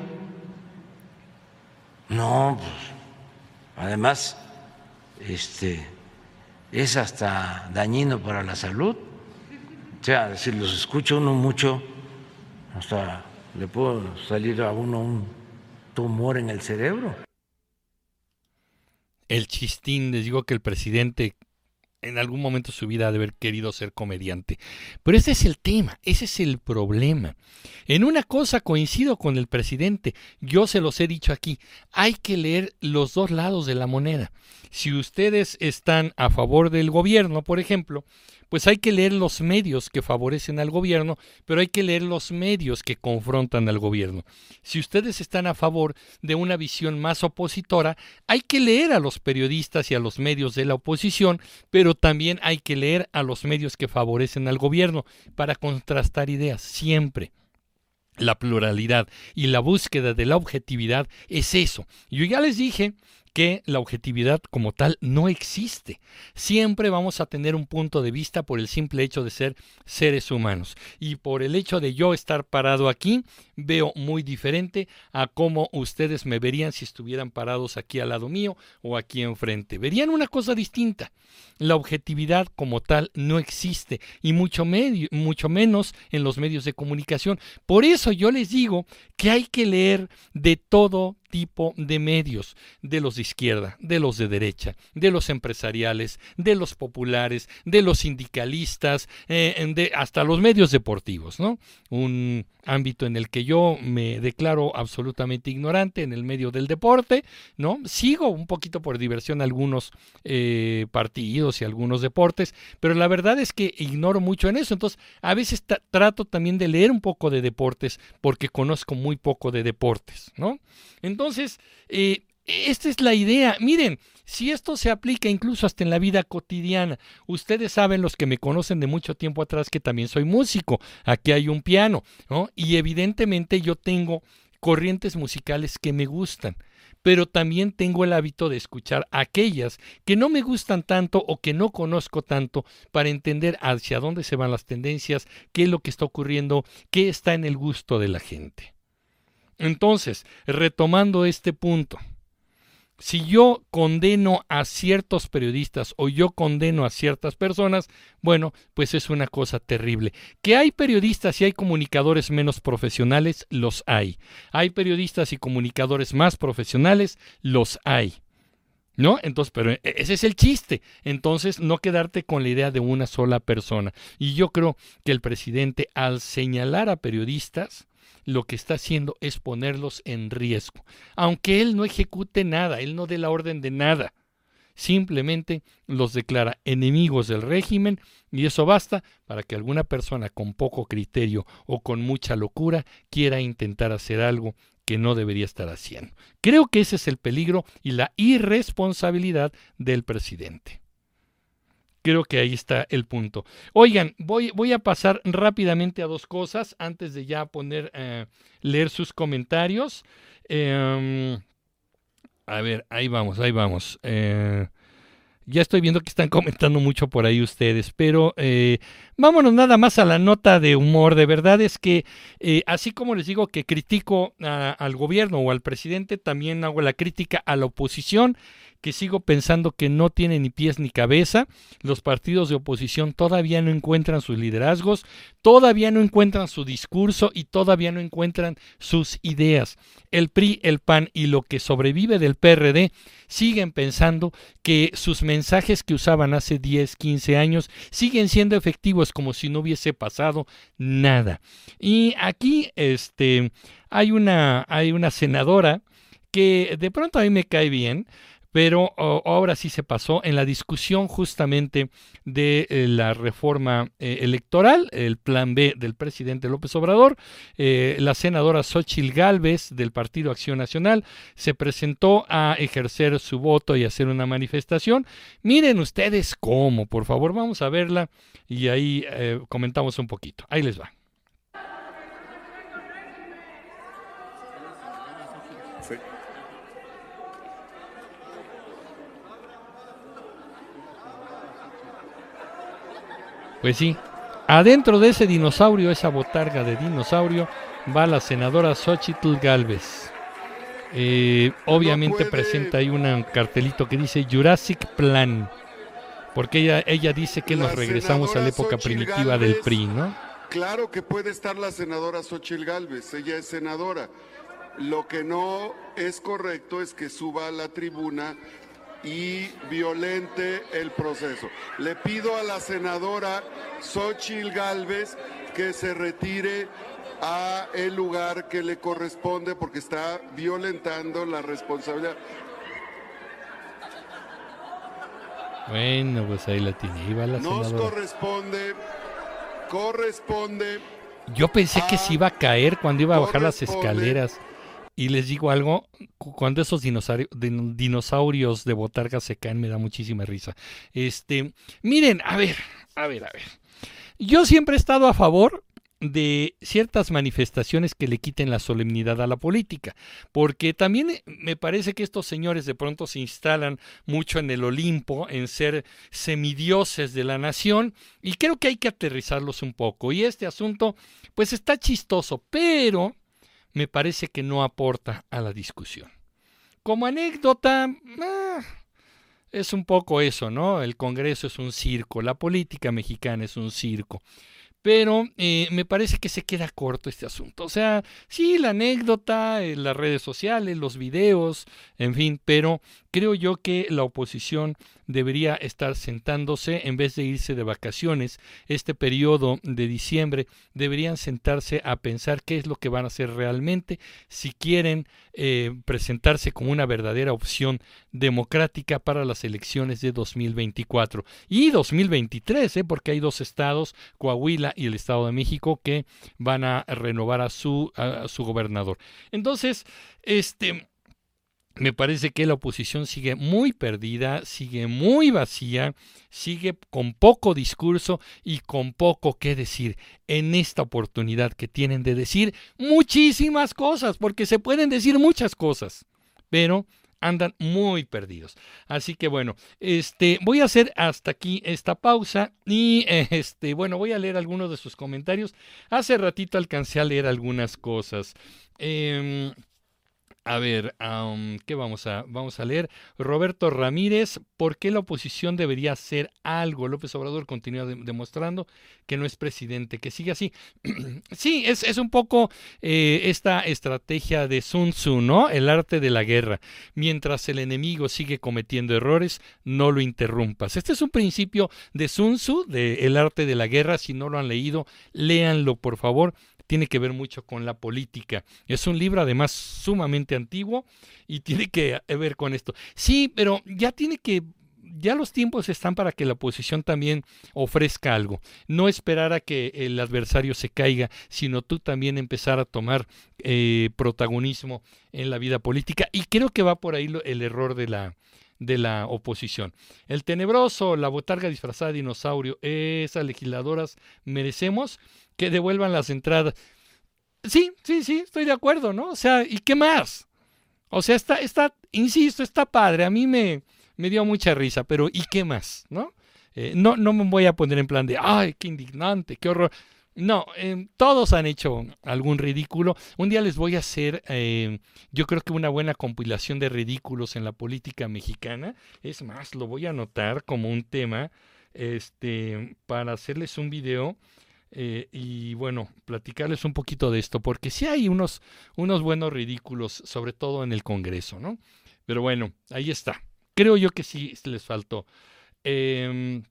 Speaker 3: No, pues, además, este es hasta dañino para la salud. O sea, si los escucha uno mucho, hasta le puede salir a uno un tumor en el cerebro.
Speaker 1: El chistín, les digo que el presidente en algún momento de su vida ha de haber querido ser comediante. Pero ese es el tema, ese es el problema. En una cosa coincido con el presidente, yo se los he dicho aquí, hay que leer los dos lados de la moneda. Si ustedes están a favor del gobierno, por ejemplo, pues hay que leer los medios que favorecen al gobierno, pero hay que leer los medios que confrontan al gobierno. Si ustedes están a favor de una visión más opositora, hay que leer a los periodistas y a los medios de la oposición, pero también hay que leer a los medios que favorecen al gobierno para contrastar ideas siempre la pluralidad y la búsqueda de la objetividad es eso. Yo ya les dije que la objetividad como tal no existe. Siempre vamos a tener un punto de vista por el simple hecho de ser seres humanos. Y por el hecho de yo estar parado aquí, veo muy diferente a cómo ustedes me verían si estuvieran parados aquí al lado mío o aquí enfrente. Verían una cosa distinta. La objetividad como tal no existe y mucho, medio, mucho menos en los medios de comunicación. Por eso yo les digo que hay que leer de todo tipo de medios, de los de izquierda, de los de derecha, de los empresariales, de los populares, de los sindicalistas, eh, de, hasta los medios deportivos, ¿no? Un ámbito en el que yo me declaro absolutamente ignorante en el medio del deporte, ¿no? Sigo un poquito por diversión algunos eh, partidos y algunos deportes, pero la verdad es que ignoro mucho en eso, entonces a veces trato también de leer un poco de deportes porque conozco muy poco de deportes, ¿no? Entonces, eh, esta es la idea. Miren, si esto se aplica incluso hasta en la vida cotidiana, ustedes saben los que me conocen de mucho tiempo atrás que también soy músico, aquí hay un piano, ¿no? Y evidentemente yo tengo corrientes musicales que me gustan, pero también tengo el hábito de escuchar aquellas que no me gustan tanto o que no conozco tanto para entender hacia dónde se van las tendencias, qué es lo que está ocurriendo, qué está en el gusto de la gente. Entonces, retomando este punto, si yo condeno a ciertos periodistas o yo condeno a ciertas personas, bueno, pues es una cosa terrible. Que hay periodistas y hay comunicadores menos profesionales, los hay. Hay periodistas y comunicadores más profesionales, los hay. ¿No? Entonces, pero e, ese es el chiste. Entonces, no quedarte con la idea de una sola persona. Y yo creo que el presidente, al señalar a periodistas, lo que está haciendo es ponerlos en riesgo. Aunque él no ejecute nada, él no dé la orden de nada, simplemente los declara enemigos del régimen y eso basta para que alguna persona con poco criterio o con mucha locura quiera intentar hacer algo que no debería estar haciendo. Creo que ese es el peligro y la irresponsabilidad del presidente. Creo que ahí está el punto. Oigan, voy, voy a pasar rápidamente a dos cosas antes de ya poner, eh, leer sus comentarios. Em, a ver, ahí vamos, ahí vamos. Eh, ya estoy viendo que están comentando mucho por ahí ustedes, pero eh, vámonos nada más a la nota de humor. De verdad es que, así como les digo que critico al gobierno o al presidente, también hago la crítica a la oposición que sigo pensando que no tiene ni pies ni cabeza. Los partidos de oposición todavía no encuentran sus liderazgos, todavía no encuentran su discurso y todavía no encuentran sus ideas. El PRI, el PAN y lo que sobrevive del PRD siguen pensando que sus mensajes que usaban hace 10, 15 años siguen siendo efectivos como si no hubiese pasado nada. Y aquí este hay una hay una senadora que de pronto a mí me cae bien, pero ahora sí se pasó en la discusión justamente de eh, la reforma eh, electoral, el plan B del presidente López Obrador. Eh, la senadora Xochil Gálvez del Partido Acción Nacional se presentó a ejercer su voto y hacer una manifestación. Miren ustedes cómo, por favor, vamos a verla y ahí comentamos un poquito. Ahí les va. Pues sí, adentro de ese dinosaurio, esa botarga de dinosaurio, va la senadora Xochitl Galvez. Eh, obviamente presenta ahí un cartelito que dice Jurassic Plan, porque ella, ella dice que nos regresamos a la época primitiva del PRI, ¿no?
Speaker 6: Claro que puede estar la senadora Xochitl Galvez, ella es senadora. Lo que no es correcto es que suba a la tribuna y violente el proceso. Le pido a la senadora Xochil Gálvez que se retire a el lugar que le corresponde porque está violentando la responsabilidad.
Speaker 1: Bueno, pues ahí la tiene. Iba la
Speaker 6: Nos corresponde, corresponde.
Speaker 1: Yo pensé que se iba a caer cuando iba a bajar las escaleras. Y les digo algo, cuando esos dinosaurios, de botarga se caen me da muchísima risa. Este, miren, a ver, a ver, a ver. Yo siempre he estado a favor de ciertas manifestaciones que le quiten la solemnidad a la política, porque también eh, me parece que estos señores de pronto se instalan mucho en el Olimpo, en ser semidioses de la nación, y creo que hay que aterrizarlos un poco. Y este asunto, pues está chistoso, pero me parece que no aporta a la discusión. Como anécdota, ah, es un poco eso, ¿no? El Congreso es un circo, la política mexicana es un circo pero eh, me parece que se queda corto este asunto. O sea, sí, la anécdota, eh, las redes sociales, los videos, en fin, pero creo yo que la oposición debería estar sentándose en vez de irse de vacaciones. Este periodo de diciembre deberían sentarse a pensar qué es lo que van a hacer realmente, si quieren eh, presentarse como una verdadera opción democrática para las elecciones de 2024 y 2023, ¿eh? porque hay dos estados, Coahuila y el Estado de México, que van a renovar a su, a su gobernador. Entonces, este me parece que la oposición sigue muy perdida, sigue muy vacía, sigue con poco discurso y con poco que decir en esta oportunidad que tienen de decir muchísimas cosas, porque se pueden decir muchas cosas, pero andan muy perdidos. Así que bueno, este voy a hacer hasta aquí esta pausa y este bueno, voy a leer algunos de sus comentarios. Hace ratito alcancé a leer algunas cosas. Eh, a ver, ¿qué vamos a, vamos a leer? Roberto Ramírez, ¿por qué la oposición debería hacer algo? López Obrador continúa demostrando que no es presidente, que sigue así. sí, es, es, un poco eh, esta estrategia de Sun Tzu, ¿no? El arte de la guerra. Mientras el enemigo sigue cometiendo errores, no lo interrumpas. Este es un principio de Sun Tzu, de El arte de la guerra. Si no lo han leído, léanlo, por favor tiene que ver mucho con la política. Es un libro además sumamente antiguo y tiene que ver con esto. Sí, pero ya tiene que ya los tiempos están para que la oposición también ofrezca algo. No esperar a que el adversario se caiga, sino tú también empezar a tomar eh, protagonismo en la vida política. Y creo que va por ahí el error de la, de la oposición. El tenebroso, la botarga disfrazada de dinosaurio, esas legisladoras merecemos que devuelvan las entradas. Sí, sí, sí, estoy de acuerdo, ¿no? O sea, ¿y qué más? O sea, está, está, insisto, está padre. A mí me, me dio mucha risa, pero ¿y qué más? ¿No? Eh, no, no me voy a poner en plan de, ay, qué indignante, qué horror. No, eh, todos han hecho algún ridículo. Un día les voy a hacer, eh, yo creo que una buena compilación de ridículos en la política mexicana. Es más, lo voy a anotar como un tema este, para hacerles un video eh, y bueno, platicarles un poquito de esto, porque sí hay unos, unos buenos ridículos, sobre todo en el Congreso, ¿no? Pero bueno, ahí está. Creo yo que sí les faltó. Eh,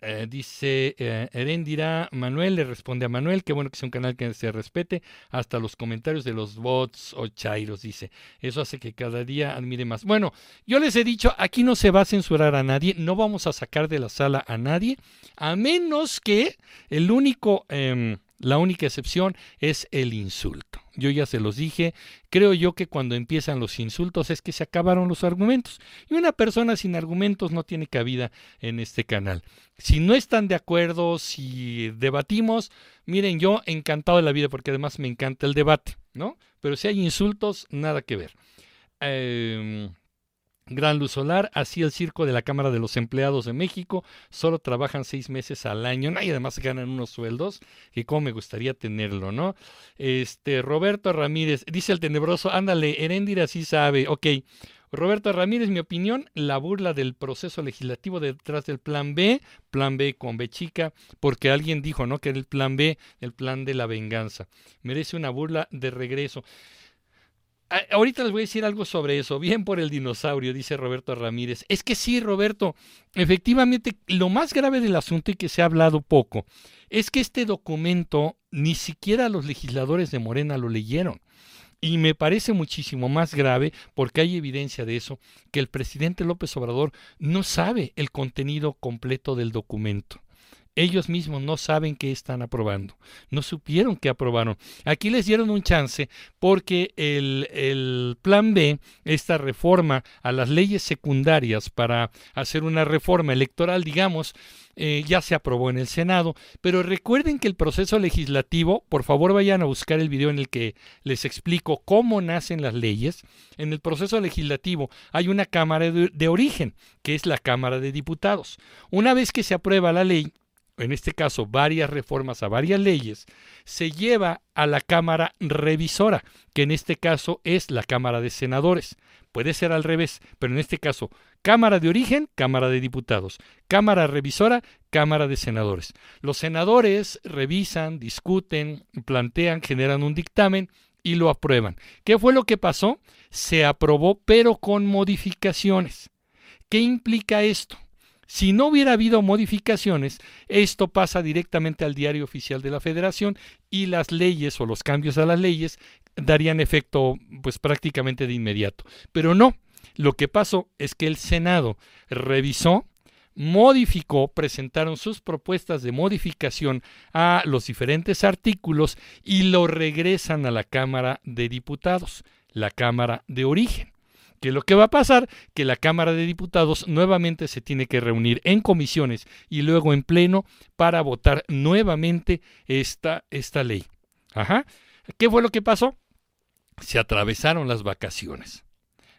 Speaker 1: eh, dice eh, Herendira Manuel, le responde a Manuel, qué bueno que sea un canal que se respete, hasta los comentarios de los bots o chairos, dice. Eso hace que cada día admire más. Bueno, yo les he dicho, aquí no se va a censurar a nadie, no vamos a sacar de la sala a nadie, a menos que el único... Em, la única excepción es el insulto. Yo ya se los dije, creo yo que cuando empiezan los insultos es que se acabaron los argumentos. Y una persona sin argumentos no tiene cabida en este canal. Si no están de acuerdo, si debatimos, miren, yo encantado de la vida porque además me encanta el debate, ¿no? Pero si hay insultos, nada que ver. Eh, Gran Luz Solar, así el circo de la Cámara de los Empleados de México, solo trabajan seis meses al año, y además ganan unos sueldos, que como me gustaría tenerlo, ¿no? Este, Roberto Ramírez, dice el tenebroso, ándale, Heréndira sí sabe, ok. Roberto Ramírez, mi opinión, la burla del proceso legislativo detrás del plan B, plan B con B chica, porque alguien dijo, ¿no? Que era el plan B, el plan de la venganza. Merece una burla de regreso. Ahorita les voy a decir algo sobre eso. Bien por el dinosaurio, dice Roberto Ramírez. Es que sí, Roberto, efectivamente, lo más grave del asunto y que se ha hablado poco es que este documento ni siquiera los legisladores de Morena lo leyeron. Y me parece muchísimo más grave, porque hay evidencia de eso, que el presidente López Obrador no sabe el contenido completo del documento ellos mismos no saben qué están aprobando, no supieron qué aprobaron. Aquí les dieron un chance porque el, plan B, esta reforma a las leyes secundarias para hacer una reforma electoral, digamos, eh, ya se aprobó en el Senado, pero recuerden que el proceso legislativo, por favor vayan a buscar el video en el que les explico cómo nacen las leyes. En el proceso legislativo hay una Cámara de origen, que es la Cámara de Diputados. Una vez que se aprueba la ley, en este caso varias reformas a varias leyes, se lleva a la Cámara Revisora, que en este caso es la Cámara de Senadores. Puede ser al revés, pero en este caso, Cámara de Origen, Cámara de Diputados, Cámara Revisora, Cámara de Senadores. Los senadores revisan, discuten, plantean, generan un dictamen y lo aprueban. ¿Qué fue lo que pasó? Se aprobó, pero con modificaciones. ¿Qué implica esto? Si no hubiera habido modificaciones, esto pasa directamente al diario oficial de la Federación y las leyes o los cambios a las leyes darían efecto pues prácticamente de inmediato. Pero no, lo que pasó es que el Senado revisó, modificó, presentaron sus propuestas de modificación a los diferentes artículos y lo regresan a la Cámara de Diputados, la Cámara de origen que lo que va a pasar, que la Cámara de Diputados nuevamente se tiene que reunir en comisiones y luego en pleno para votar nuevamente esta, esta ley. Ajá. ¿Qué fue lo que pasó? Se atravesaron las vacaciones.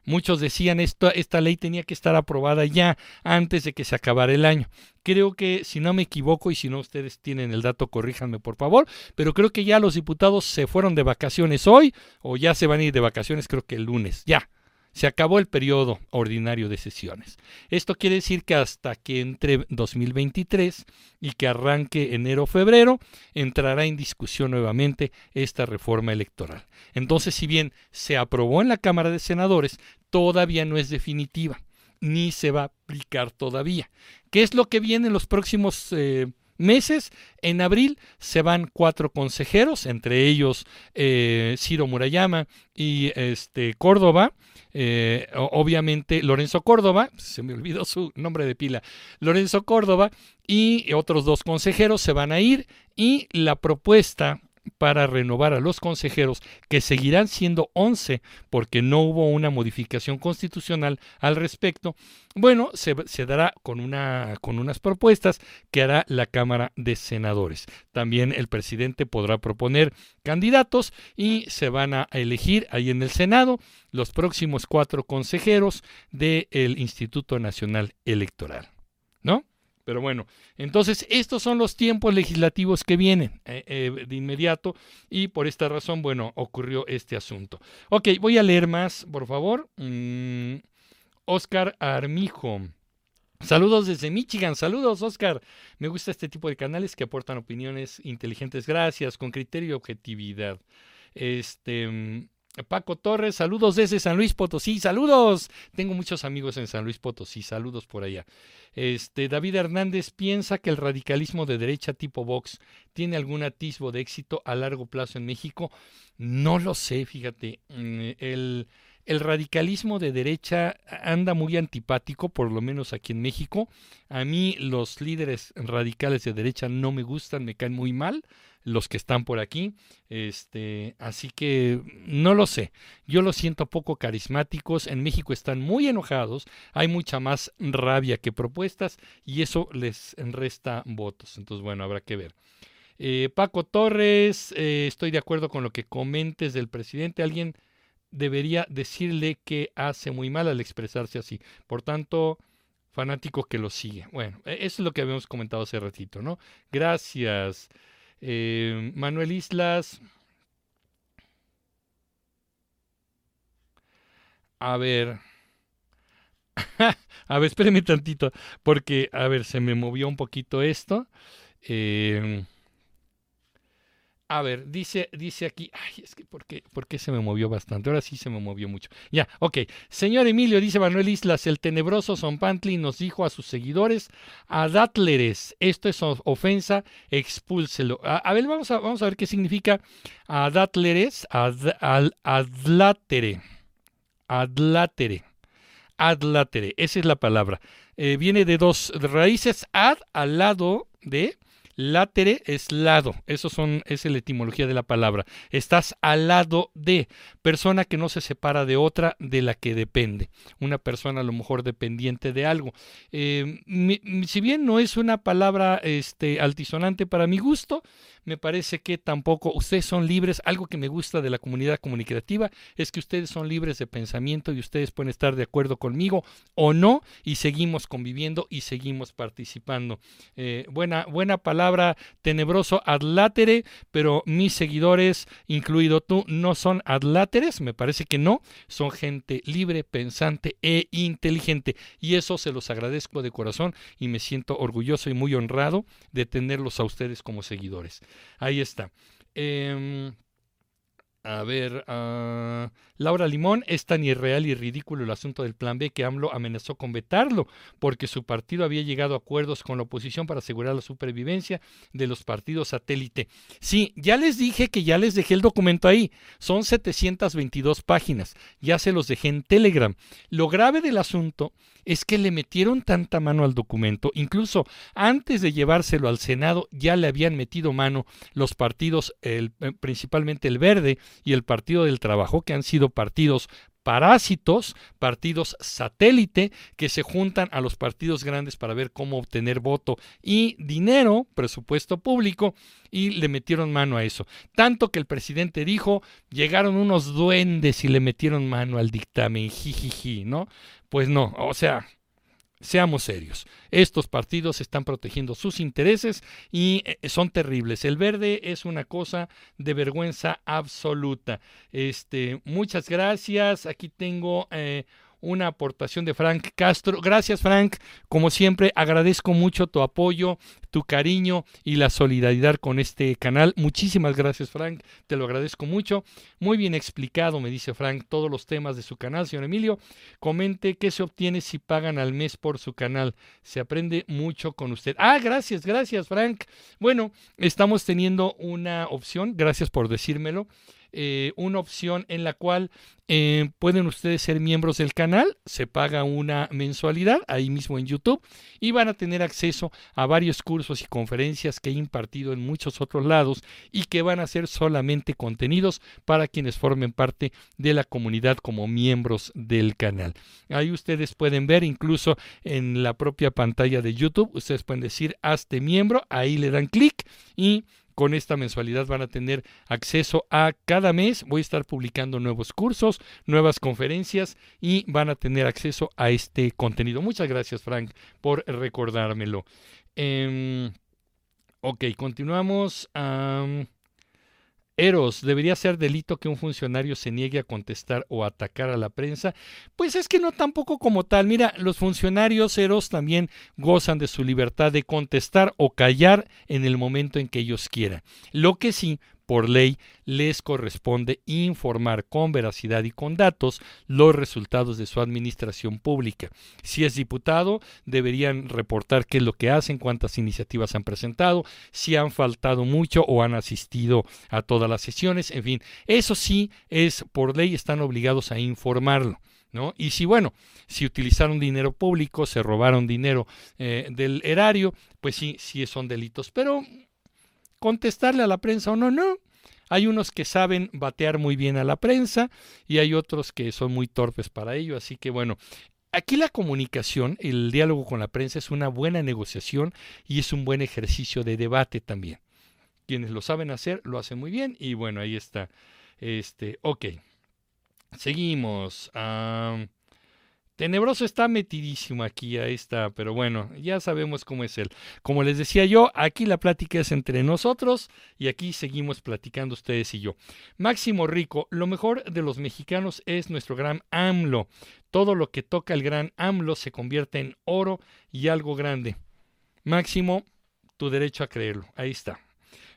Speaker 1: Muchos decían esta, esta ley tenía que estar aprobada ya antes de que se acabara el año. Creo que, si no me equivoco, y si no ustedes tienen el dato, corríjanme por favor, pero creo que ya los diputados se fueron de vacaciones hoy o ya se van a ir de vacaciones, creo que el lunes, ya. Se acabó el periodo ordinario de sesiones. Esto quiere decir que hasta que entre 2023 y que arranque enero-febrero, entrará en discusión nuevamente esta reforma electoral. Entonces, si bien se aprobó en la Cámara de Senadores, todavía no es definitiva, ni se va a aplicar todavía. ¿Qué es lo que viene en los próximos... Eh, meses. En abril se van cuatro consejeros, entre ellos eh, Ciro Murayama y este, Córdoba, eh, obviamente Lorenzo Córdoba, se me olvidó su nombre de pila, Lorenzo Córdoba y otros dos consejeros se van a ir y la propuesta para renovar a los consejeros, que seguirán siendo 11 porque no hubo una modificación constitucional al respecto, bueno, se, dará con, una, con unas propuestas que hará la Cámara de Senadores. También el presidente podrá proponer candidatos y se van a elegir ahí en el Senado los próximos cuatro consejeros del Instituto Nacional Electoral. Pero bueno, entonces estos son los tiempos legislativos que vienen eh, eh, de inmediato y por esta razón, bueno, ocurrió este asunto. Ok, voy a leer más, por favor. Oscar mm, Armijo. Saludos desde Michigan, saludos Oscar. Me gusta este tipo de canales que aportan opiniones inteligentes. Gracias, con criterio y objetividad. Este, mm, Paco Torres, saludos desde San Luis Potosí, saludos. Tengo muchos amigos en San Luis Potosí, saludos por allá. Este, David Hernández piensa que el radicalismo de derecha tipo Vox tiene algún atisbo de éxito a largo plazo en México. No lo sé, fíjate. Mm, el, el radicalismo de derecha anda muy antipático, por lo menos aquí en México. A mí los líderes radicales de derecha no me gustan, me caen muy mal los que están por aquí. Este, así que no lo sé. Yo los siento poco carismáticos. En México están muy enojados. Hay mucha más rabia que propuestas y eso les resta votos. Entonces, bueno, habrá que ver. Eh, Paco Torres, eh, estoy de acuerdo con lo que comentes del presidente. Alguien debería decirle que hace muy mal al expresarse así. Por tanto, fanático que lo sigue. Bueno, e-, eso es lo que habíamos comentado hace ratito, ¿no? Gracias. Eh, Manuel Islas. A ver. a ver, espéreme tantito, porque, a ver, se me movió un poquito esto. Eh, A ver, dice, dice aquí, ay, es que ¿por qué, ¿por qué se me movió bastante? Ahora sí se me movió mucho. Ya, ok. Señor Emilio, dice Manuel Islas, el tenebroso Pantli nos dijo a sus seguidores, adátleres, esto es ofensa, expúlselo. A, ver, vamos a, vamos a ver qué significa adátleres, ad, adlátere, adlátere, adlátere, esa es la palabra. Eh, viene de dos raíces, ad, al lado de, Látere es lado, eso son, es la etimología de la palabra. Estás al lado de persona que no se separa de otra de la que depende. Una persona a lo mejor dependiente de algo. Eh, si bien no es una palabra este, altisonante para mi gusto, me parece que tampoco ustedes son libres. Algo que me gusta de la comunidad comunicativa es que ustedes son libres de pensamiento y ustedes pueden estar de acuerdo conmigo o no y seguimos conviviendo y seguimos participando. Eh, buena, buena palabra, tenebroso adlátere, pero mis seguidores, incluido tú, no son adláteres, me parece que no, son gente libre, pensante e inteligente y eso se los agradezco de corazón y me siento orgulloso y muy honrado de tenerlos a ustedes como seguidores. Ahí está. Em, a ver, uh, Laura Limón, es tan irreal y ridículo el asunto del plan B que AMLO amenazó con vetarlo porque su partido había llegado a acuerdos con la oposición para asegurar la supervivencia de los partidos satélite. Sí, ya les dije que ya les dejé el documento ahí. Son 722 páginas. Ya se los dejé en Telegram. Lo grave del asunto es que le metieron tanta mano al documento, incluso antes de llevárselo al Senado ya le habían metido mano los partidos, el, eh, principalmente el Verde y el Partido del Trabajo, que han sido partidos parásitos, partidos satélite, que se juntan a los partidos grandes para ver cómo obtener voto y dinero, presupuesto público, y le metieron mano a eso. Tanto que el presidente dijo, llegaron unos duendes y le metieron mano al dictamen, jijiji, ¿no? Pues no, o sea, Seamos serios, estos partidos están protegiendo sus intereses y eh, son terribles. El verde es una cosa de vergüenza absoluta. Este, muchas gracias. Aquí tengo eh, una aportación de Frank Castro. Gracias Frank, como siempre agradezco mucho tu apoyo, tu cariño y la solidaridad con este canal. Muchísimas gracias Frank, te lo agradezco mucho. Muy bien explicado, me dice Frank, todos los temas de su canal, señor Emilio. Comente qué se obtiene si pagan al mes por su canal. Se aprende mucho con usted. Ah, gracias, gracias Frank. Bueno, estamos teniendo una opción, gracias por decírmelo. Eh, una opción en la cual eh, pueden ustedes ser miembros del canal, se paga una mensualidad ahí mismo en YouTube y van a tener acceso a varios cursos y conferencias que he impartido en muchos otros lados y que van a ser solamente contenidos para quienes formen parte de la comunidad como miembros del canal. Ahí ustedes pueden ver incluso en la propia pantalla de YouTube, ustedes pueden decir hazte miembro, ahí le dan clic y con esta mensualidad van a tener acceso a cada mes. Voy a estar publicando nuevos cursos, nuevas conferencias y van a tener acceso a este contenido. Muchas gracias, Frank, por recordármelo. Em, ok, continuamos. Eros, ¿debería ser delito que un funcionario se niegue a contestar o atacar a la prensa? Pues es que no tampoco como tal. Mira, los funcionarios Eros también gozan de su libertad de contestar o callar en el momento en que ellos quieran. Lo que sí por ley les corresponde informar con veracidad y con datos los resultados de su administración pública. Si es diputado, deberían reportar qué es lo que hacen, cuántas iniciativas han presentado, si han faltado mucho o han asistido a todas las sesiones, en fin, eso sí es por ley, están obligados a informarlo. ¿No? Y si, bueno, si utilizaron dinero público, se robaron dinero eh, del erario, pues sí, sí son delitos. Pero contestarle a la prensa o no, no. Hay unos que saben batear muy bien a la prensa y hay otros que son muy torpes para ello. Así que bueno, Aquí la comunicación, el diálogo con la prensa es una buena negociación y es un buen ejercicio de debate también. Quienes lo saben hacer, lo hacen muy bien y bueno, ahí está. Este, ok. Seguimos. Tenebroso está metidísimo aquí a esta, pero bueno, ya sabemos cómo es él. Como les decía yo, aquí la plática es entre nosotros y aquí seguimos platicando ustedes y yo. Máximo Rico, lo mejor de los mexicanos es nuestro gran AMLO. Todo lo que toca el gran AMLO se convierte en oro y algo grande. Máximo, tu derecho a creerlo. Ahí está.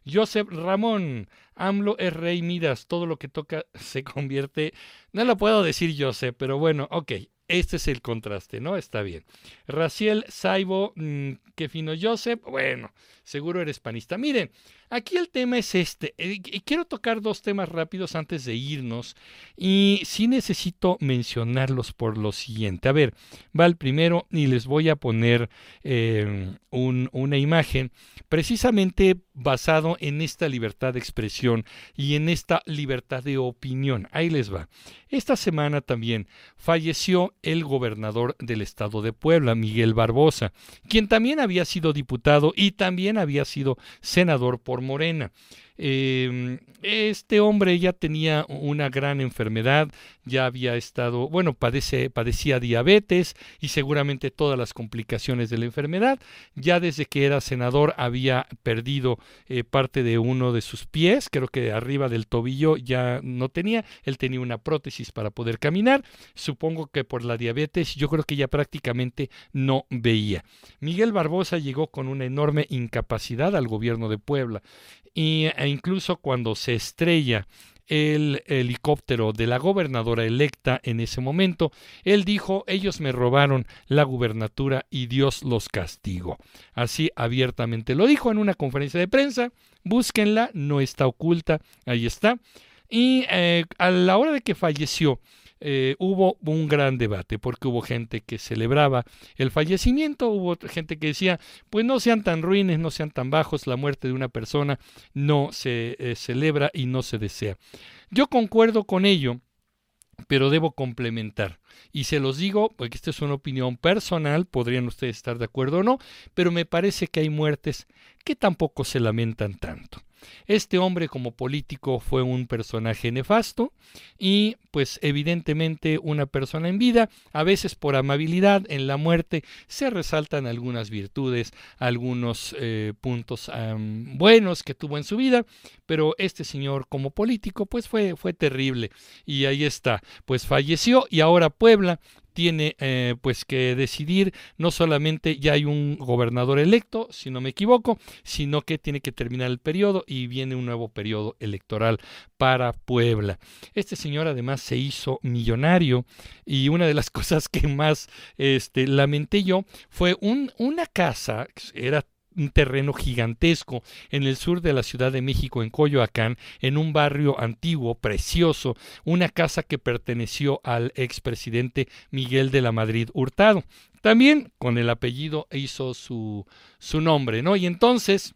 Speaker 1: Joseph Ramón, AMLO es rey Midas, todo lo que toca se convierte, no lo puedo decir Joseph, pero bueno, ok, este es el contraste, ¿no? Está bien. Raciel Saibo, mm, que fino Joseph, bueno, seguro eres panista. Miren, aquí el tema es este. Eh, quiero tocar dos temas rápidos antes de irnos y sí necesito mencionarlos por lo siguiente. A ver, va el primero y les voy a poner eh, una imagen precisamente basado en esta libertad de expresión y en esta libertad de opinión. Ahí les va. Esta semana también falleció el gobernador del estado de Puebla, Miguel Barbosa, quien también había sido diputado y también había sido senador por Morena. Em, este hombre ya tenía una gran enfermedad, ya había estado, bueno, padecía diabetes y seguramente todas las complicaciones de la enfermedad. Ya desde que era senador había perdido eh, parte de uno de sus pies, creo que arriba del tobillo ya no tenía, él tenía una prótesis para poder caminar. Supongo que por la diabetes yo creo que ya prácticamente no veía. Miguel Barbosa llegó con una enorme incapacidad al gobierno de Puebla y, e incluso cuando se estrella el helicóptero de la gobernadora electa en ese momento, él dijo, ellos me robaron la gubernatura y Dios los castigó. Así abiertamente lo dijo en una conferencia de prensa, búsquenla, no está oculta, ahí está. Y eh, a la hora de que falleció, eh, hubo un gran debate porque hubo gente que celebraba el fallecimiento, hubo gente que decía, pues no sean tan ruines, no sean tan bajos, la muerte de una persona no se eh, celebra y no se desea. Yo concuerdo con ello, pero debo complementar. Y se los digo, porque esta es una opinión personal, podrían ustedes estar de acuerdo o no, pero me parece que hay muertes que tampoco se lamentan tanto. Este hombre como político fue un personaje nefasto y pues evidentemente una persona en vida, a veces por amabilidad, en la muerte se resaltan algunas virtudes, algunos eh, puntos buenos que tuvo en su vida, pero este señor como político pues fue, fue terrible. Y ahí está, pues falleció y ahora Puebla tiene eh, pues que decidir, no solamente ya hay un gobernador electo, si no me equivoco, sino que tiene que terminar el periodo y viene un nuevo periodo electoral para Puebla. Este señor además se hizo millonario y una de las cosas que más este, lamenté yo fue un, una casa, era un terreno gigantesco en el sur de la Ciudad de México, en Coyoacán, en un barrio antiguo, precioso, una casa que perteneció al expresidente Miguel de la Madrid Hurtado. También con el apellido hizo su, su nombre, ¿no? Y entonces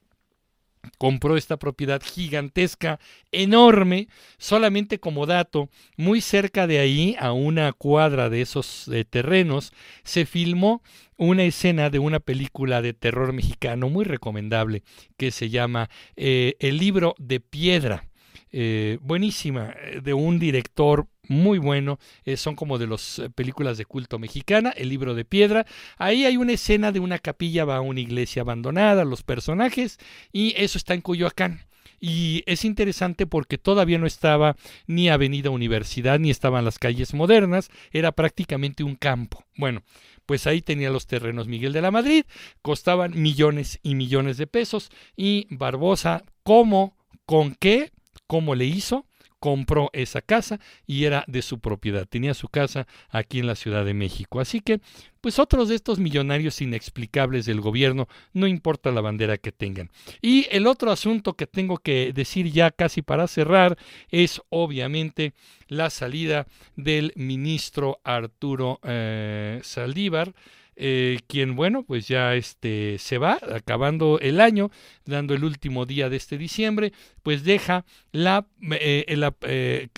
Speaker 1: compró esta propiedad gigantesca, enorme, solamente como dato, muy cerca de ahí, a una cuadra de esos eh, terrenos, se filmó una escena de una película de terror mexicano muy recomendable que se llama eh, El libro de piedra. Eh, buenísima, de un director muy bueno, eh, son como de las eh, películas de culto mexicana, El libro de piedra, ahí hay una escena de una capilla, va a una iglesia abandonada, los personajes, y eso está en Coyoacán. Y es interesante porque todavía no estaba ni Avenida Universidad, ni estaban las calles modernas, era prácticamente un campo. Bueno, pues ahí tenía los terrenos Miguel de la Madrid, costaban millones y millones de pesos, y Barbosa, ¿cómo? ¿Con qué? ¿Cómo le hizo? Compró esa casa y era de su propiedad. Tenía su casa aquí en la Ciudad de México. Así que, pues otros de estos millonarios inexplicables del gobierno, no importa la bandera que tengan. Y el otro asunto que tengo que decir ya casi para cerrar es obviamente la salida del ministro Arturo eh, Saldívar. Eh, quien, bueno, pues ya este, se va, acabando el año, dando el último día de este diciembre, pues deja, la, eh, eh,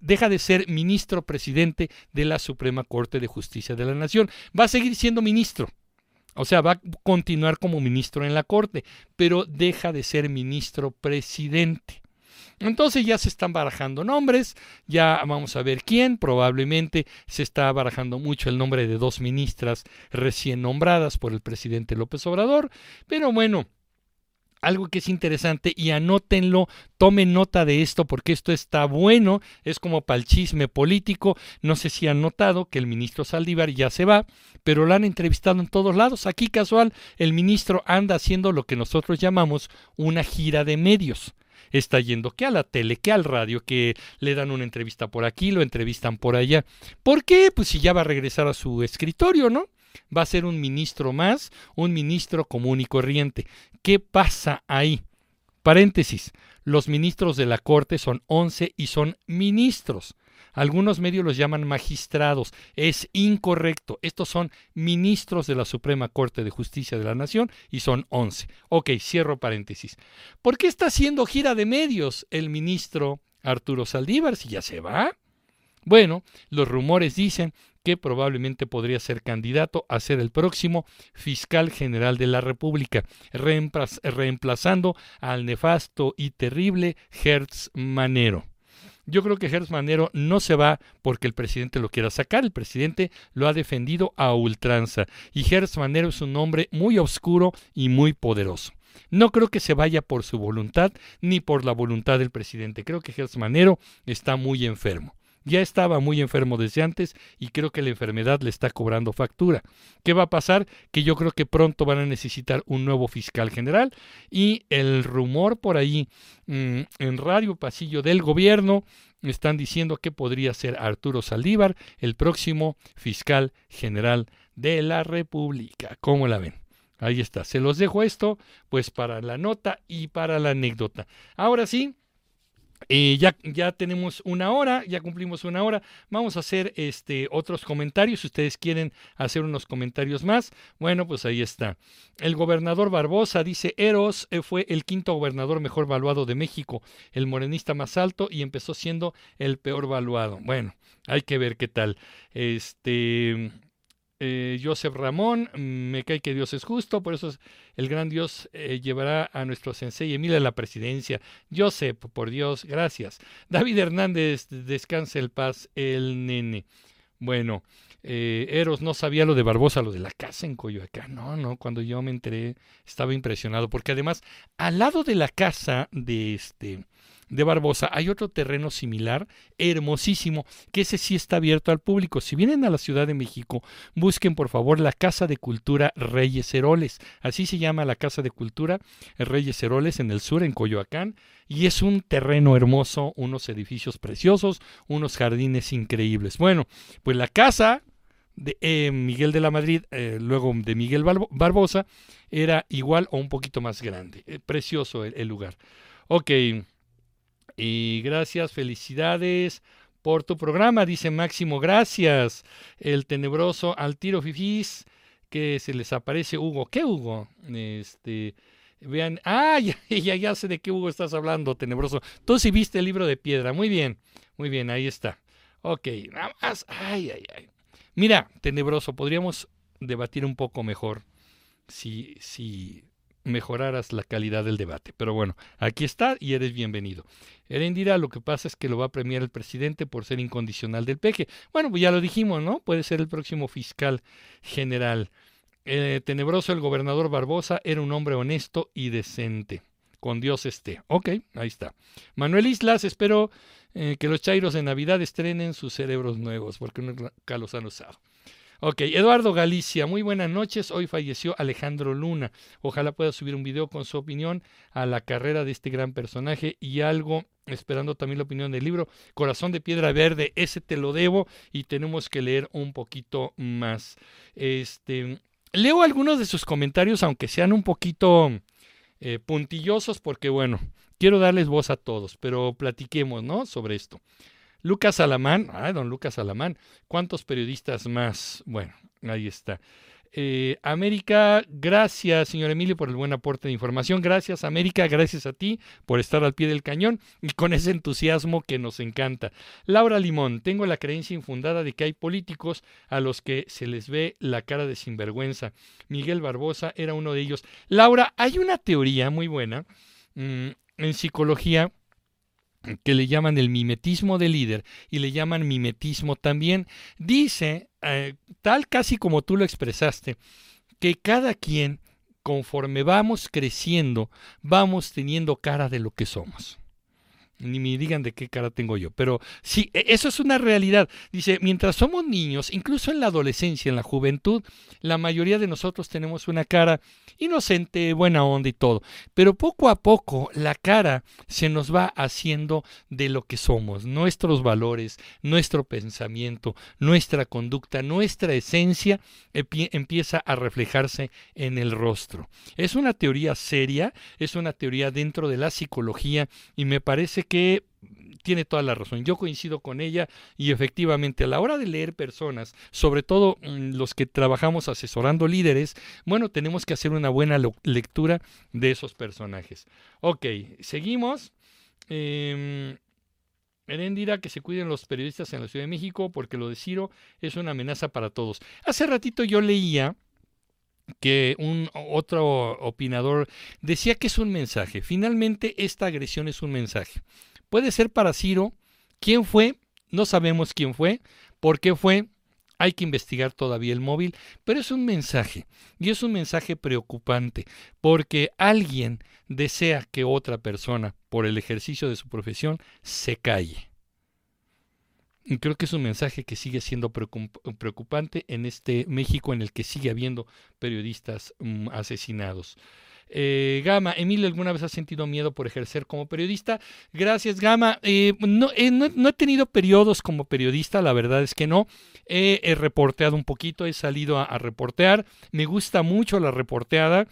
Speaker 1: deja de ser ministro presidente de la Suprema Corte de Justicia de la Nación. Va a seguir siendo ministro. O sea, va a continuar como ministro en la Corte, pero deja de ser ministro presidente. Entonces ya se están barajando nombres, ya vamos a ver quién, probablemente se está barajando mucho el nombre de dos ministras recién nombradas por el presidente López Obrador, pero bueno, algo que es interesante y anótenlo, tomen nota de esto porque esto está bueno, es como para el chisme político. No sé si han notado que el ministro Saldívar ya se va, pero lo han entrevistado en todos lados. Aquí casual, el ministro anda haciendo lo que nosotros llamamos una gira de medios está yendo que a la tele, que al radio, que le dan una entrevista por aquí, lo entrevistan por allá. ¿Por qué? Pues si ya va a regresar a su escritorio, ¿no? Va a ser un ministro más, un ministro común y corriente. ¿Qué pasa ahí? Paréntesis, los ministros de la Corte son 11 y son ministros. Algunos medios los llaman magistrados. Es incorrecto. Estos son ministros de la Suprema Corte de Justicia de la Nación y son 11. Ok, cierro paréntesis. ¿Por qué está haciendo gira de medios el ministro Arturo Saldívar si ya se va? Bueno, los rumores dicen que probablemente podría ser candidato a ser el próximo fiscal general de la República, reemplazando al nefasto y terrible Hertz Manero. Yo creo que Gertz Manero no se va porque el presidente lo quiera sacar. El presidente lo ha defendido a ultranza. Y Gertz Manero es un hombre muy oscuro y muy poderoso. No creo que se vaya por su voluntad ni por la voluntad del presidente. Creo que Gertz Manero está muy enfermo. Ya estaba muy enfermo desde antes y creo que la enfermedad le está cobrando factura. ¿Qué va a pasar? Que yo creo que pronto van a necesitar un nuevo fiscal general y el rumor por ahí mm, en radio pasillo del gobierno están diciendo que podría ser Arturo Saldívar el próximo fiscal general de la República. ¿Cómo la ven? Ahí está. Se los dejo esto pues para la nota y para la anécdota. Ahora sí, eh, ya, ya tenemos una hora, ya cumplimos una hora. Vamos a hacer este, otros comentarios. Si ustedes quieren hacer unos comentarios más, bueno, pues ahí está. El gobernador Barbosa dice: Eros eh, fue el quinto gobernador mejor valuado de México, el morenista más alto y empezó siendo el peor valuado. Bueno, hay que ver qué tal. Este. Eh, Joseph Ramón, mm, me cae que Dios es justo, por eso el gran Dios eh, llevará a nuestro sensei Emil a la presidencia. Joseph, por Dios, gracias. David Hernández, descanse el paz, el nene. Bueno, eh, Eros no sabía lo de Barbosa, lo de la casa en Coyoacán. No, no, cuando yo me enteré estaba impresionado, porque además, al lado de la casa de este de Barbosa hay otro terreno similar, hermosísimo, que ese sí está abierto al público. Si vienen a la Ciudad de México, busquen por favor la Casa de Cultura Reyes Heroles. Así se llama la Casa de Cultura Reyes Heroles en el sur, en Coyoacán. Y es un terreno hermoso, unos edificios preciosos, unos jardines increíbles. Bueno, pues la casa de eh, Miguel de la Madrid, eh, luego de Miguel Barbosa, era igual o un poquito más grande. Eh, precioso el, el lugar. Ok. Y gracias, felicidades por tu programa, dice Máximo, gracias. El tenebroso al tiro fifís, que se les aparece Hugo. ¿Qué Hugo? Este, vean, ah, ya, ya, sé de qué Hugo estás hablando, tenebroso. Tú sí viste el libro de piedra, muy bien, muy bien, ahí está. Ok, nada más, ay, ay, ay. Mira, tenebroso, podríamos debatir un poco mejor si, si mejoraras la calidad del debate. Pero bueno, aquí está y eres bienvenido. Erendira, lo que pasa es que lo va a premiar el presidente por ser incondicional del peje. Bueno, pues ya lo dijimos, ¿no? Puede ser el próximo fiscal general. Eh, tenebroso el gobernador Barbosa era un hombre honesto y decente. Con Dios esté. Ok, ahí está. Manuel Islas, espero eh, que los chairos de Navidad estrenen sus cerebros nuevos, porque nunca los han usado. Ok, Eduardo Galicia, muy buenas noches. Hoy falleció Alejandro Luna. Ojalá pueda subir un video con su opinión a la carrera de este gran personaje y algo, esperando también la opinión del libro Corazón de Piedra Verde. Ese te lo debo y tenemos que leer un poquito más. Este, leo algunos de sus comentarios, aunque sean un poquito eh, puntillosos, porque bueno, quiero darles voz a todos, pero platiquemos, ¿no? Sobre esto. Lucas Alamán, ah, don Lucas Alamán, ¿cuántos periodistas más? Bueno, ahí está. Eh, América, gracias, señor Emilio, por el buen aporte de información. Gracias, América, gracias a ti por estar al pie del cañón y con ese entusiasmo que nos encanta. Laura Limón, tengo la creencia infundada de que hay políticos a los que se les ve la cara de sinvergüenza. Miguel Barbosa era uno de ellos. Laura, hay una teoría muy buena mm, en psicología que le llaman el mimetismo del líder y le llaman mimetismo también, dice, eh, tal casi como tú lo expresaste, que cada quien conforme vamos creciendo, vamos teniendo cara de lo que somos ni me digan de qué cara tengo yo, pero sí, e, eso es una realidad. Dice, mientras somos niños, incluso en la adolescencia, en la juventud, la mayoría de nosotros tenemos una cara inocente, buena onda y todo, pero poco a poco la cara se nos va haciendo de lo que somos, nuestros valores, nuestro pensamiento, nuestra conducta, nuestra esencia empieza a reflejarse en el rostro. Es una teoría seria, es una teoría dentro de la psicología y me parece que tiene toda la razón. Yo coincido con ella y efectivamente a la hora de leer personas, sobre todo mm, los que trabajamos asesorando líderes, bueno, tenemos que hacer una buena lectura de esos personajes. Ok, seguimos. Eh, dirá que se cuiden los periodistas en la Ciudad de México porque lo de Ciro es una amenaza para todos. Hace ratito yo leía que un otro opinador decía que es un mensaje. Finalmente, esta agresión es un mensaje. Puede ser para Ciro. ¿Quién fue? No sabemos quién fue. ¿Por qué fue? Hay que investigar todavía el móvil, pero es un mensaje y es un mensaje preocupante porque alguien desea que otra persona, por el ejercicio de su profesión, se calle. Creo que es un mensaje que sigue siendo preocupante en este México en el que sigue habiendo periodistas mm, asesinados. Eh, Gama, Emilio, ¿alguna vez has sentido miedo por ejercer como periodista? Gracias, Gama. Eh, eh, no, he tenido periodos como periodista, la verdad es que no. He, reporteado un poquito, he salido a, reportear. Me gusta mucho la reporteada.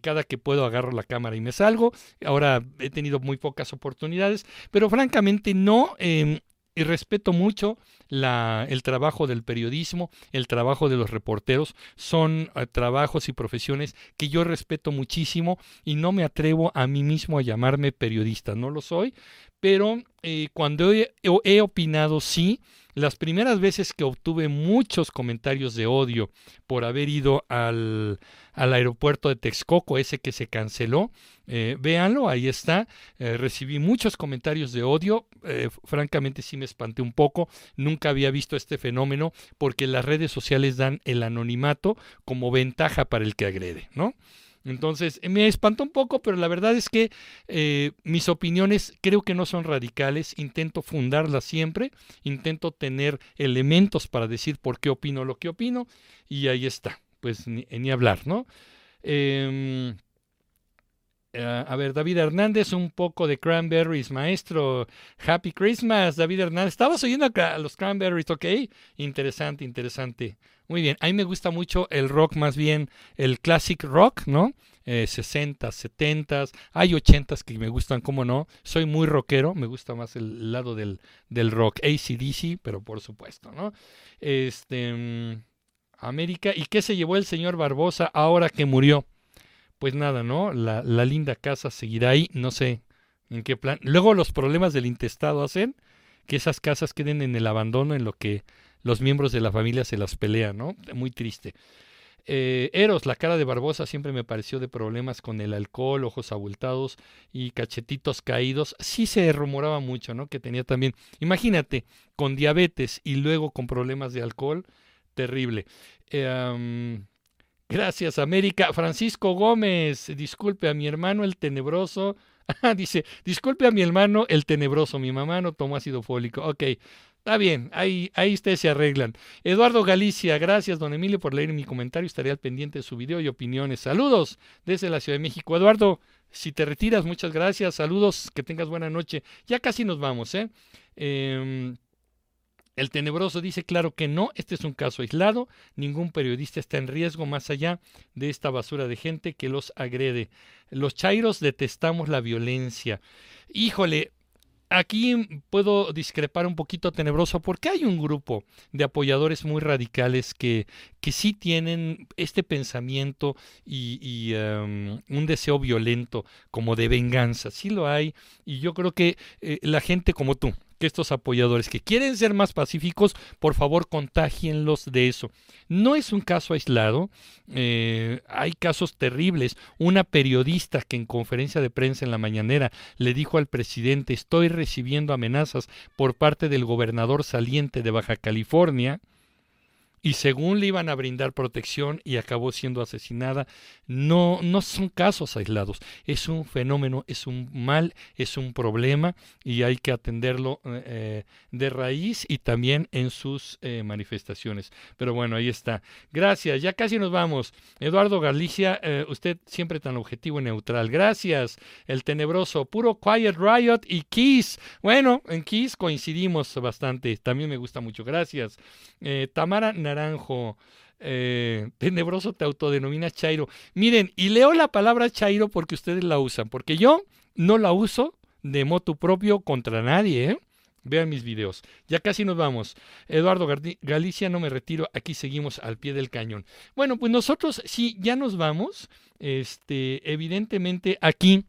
Speaker 1: cada que puedo agarro la cámara y me salgo. Ahora he tenido muy pocas oportunidades, pero francamente no em, y respeto mucho la, el trabajo del periodismo, el trabajo de los reporteros. Son eh, trabajos y profesiones que yo respeto muchísimo y no me atrevo a mí mismo a llamarme periodista. No lo soy, pero eh, cuando he, he opinado, sí, las primeras veces que obtuve muchos comentarios de odio por haber ido al, aeropuerto de Texcoco, ese que se canceló, eh, véanlo, ahí está. Eh, recibí muchos comentarios de odio. Eh, francamente sí me espanté un poco. Nunca había visto este fenómeno porque las redes sociales dan el anonimato como ventaja para el que agrede, ¿no? Entonces, me espantó un poco, pero la verdad es que eh, mis opiniones creo que no son radicales, intento fundarlas siempre, intento tener elementos para decir por qué opino lo que opino, y ahí está, pues ni, ni hablar, ¿no? Em, eh, a ver, David Hernández, un poco de Cranberries, maestro. Happy Christmas, David Hernández. Estabas oyendo a los Cranberries, ¿ok? Interesante, interesante. Muy bien, a mí me gusta mucho el rock, más bien el classic rock, ¿no? Eh, 60, 70, hay 80 que me gustan, ¿cómo no? Soy muy rockero, me gusta más el lado del, del rock, ACDC, pero por supuesto, ¿no? Este, mm, América, ¿y qué se llevó el señor Barbosa ahora que murió? Pues nada, ¿no? La, la linda casa seguirá ahí, no sé en qué plan. Luego los problemas del intestado hacen que esas casas queden en el abandono en lo que los miembros de la familia se las pelean, ¿no? Muy triste. Eh, Eros, la cara de Barbosa siempre me pareció de problemas con el alcohol, ojos abultados y cachetitos caídos. Sí se rumoraba mucho, ¿no? Que tenía también, imagínate, con diabetes y luego con problemas de alcohol, terrible. Eh, gracias, América. Francisco Gómez, disculpe a mi hermano el tenebroso. dice, disculpe a mi hermano el tenebroso, mi mamá no tomó ácido fólico. Ok, Está bien, ahí, ahí ustedes se arreglan. Eduardo Galicia, gracias, don Emilio, por leer mi comentario. Estaré al pendiente de su video y opiniones. Saludos desde la Ciudad de México. Eduardo, si te retiras, muchas gracias. Saludos, que tengas buena noche. Ya casi nos vamos, ¿eh? Em, el tenebroso dice, claro que no, este es un caso aislado, ningún periodista está en riesgo más allá de esta basura de gente que los agrede. Los chairos detestamos la violencia. Híjole, aquí puedo discrepar un poquito tenebroso porque hay un grupo de apoyadores muy radicales que, que sí tienen este pensamiento y, em, un deseo violento como de venganza. Sí lo hay y yo creo que eh, la gente como tú, que estos apoyadores que quieren ser más pacíficos, por favor contagienlos de eso. No es un caso aislado, eh, hay casos terribles. Una periodista que en conferencia de prensa en la mañanera le dijo al presidente estoy recibiendo amenazas por parte del gobernador saliente de Baja California y según le iban a brindar protección y acabó siendo asesinada. No, no son casos aislados, es un fenómeno, es un mal, es un problema y hay que atenderlo eh, de raíz y también en sus eh, manifestaciones. Pero bueno, ahí está. Gracias, ya casi nos vamos. Eduardo Galicia, eh, usted siempre tan objetivo y neutral. Gracias. El tenebroso, puro Quiet Riot y Kiss. Bueno, en Kiss coincidimos bastante. También me gusta mucho. Gracias. Tamara Naranjo. Eh, tenebroso te autodenomina Chairo. Miren, y leo la palabra Chairo porque ustedes la usan, porque yo no la uso de moto propio contra nadie, ¿eh? Vean mis videos. Ya casi nos vamos. Eduardo Galicia, no me retiro. Aquí seguimos al pie del cañón. Bueno, pues nosotros sí, ya nos vamos. Este, evidentemente aquí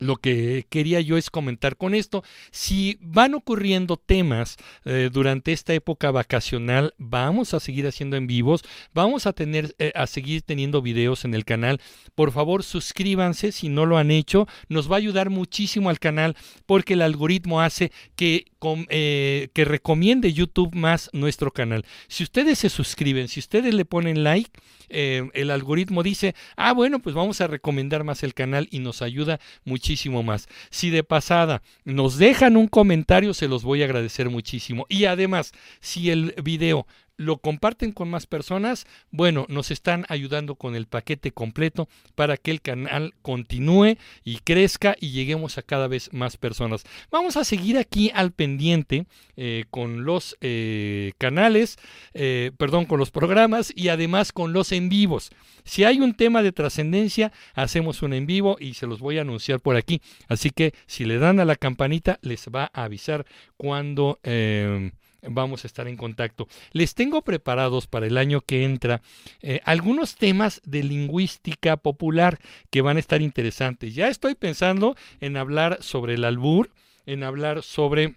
Speaker 1: lo que quería yo es comentar con esto. Si van ocurriendo temas eh, durante esta época vacacional, vamos a seguir haciendo en vivos, vamos a tener eh, a seguir teniendo videos en el canal. Por favor, suscríbanse si no lo han hecho, nos va a ayudar muchísimo al canal porque el algoritmo hace que eh, que recomiende YouTube más nuestro canal. Si ustedes se suscriben, si ustedes le ponen like, el algoritmo dice, ah, bueno, pues vamos a recomendar más el canal y nos ayuda muchísimo más. Si de pasada nos dejan un comentario, se los voy a agradecer muchísimo. Y además, si el video lo comparten con más personas, bueno, nos están ayudando con el paquete completo para que el canal continúe y crezca y lleguemos a cada vez más personas. Vamos a seguir aquí al pendiente eh, con los eh, canales, eh, perdón, con los programas y además con los en vivos. Si hay un tema de trascendencia, hacemos un en vivo y se los voy a anunciar por aquí. Así que si le dan a la campanita, les va a avisar cuando vamos a estar en contacto. Les tengo preparados para el año que entra eh, algunos temas de lingüística popular que van a estar interesantes. Ya estoy pensando en hablar sobre el albur, en hablar sobre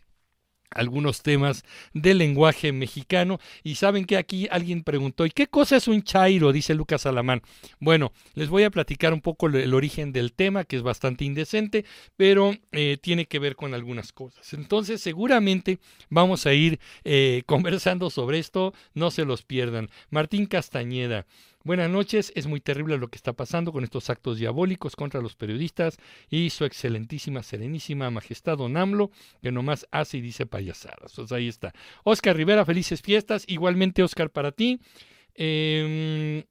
Speaker 1: algunos temas del lenguaje mexicano. Y saben que aquí alguien preguntó, ¿y qué cosa es un chairo? Dice Lucas Alamán. Bueno, les voy a platicar un poco el origen del tema, que es bastante indecente, pero eh, tiene que ver con algunas cosas. Entonces, seguramente vamos a ir eh, conversando sobre esto, no se los pierdan. Martín Castañeda. Buenas noches, es muy terrible lo que está pasando con estos actos diabólicos contra los periodistas y su excelentísima, serenísima majestad Don AMLO, que nomás hace y dice payasadas. Pues ahí está. Oscar Rivera, felices fiestas. Igualmente, Oscar, para ti. Em,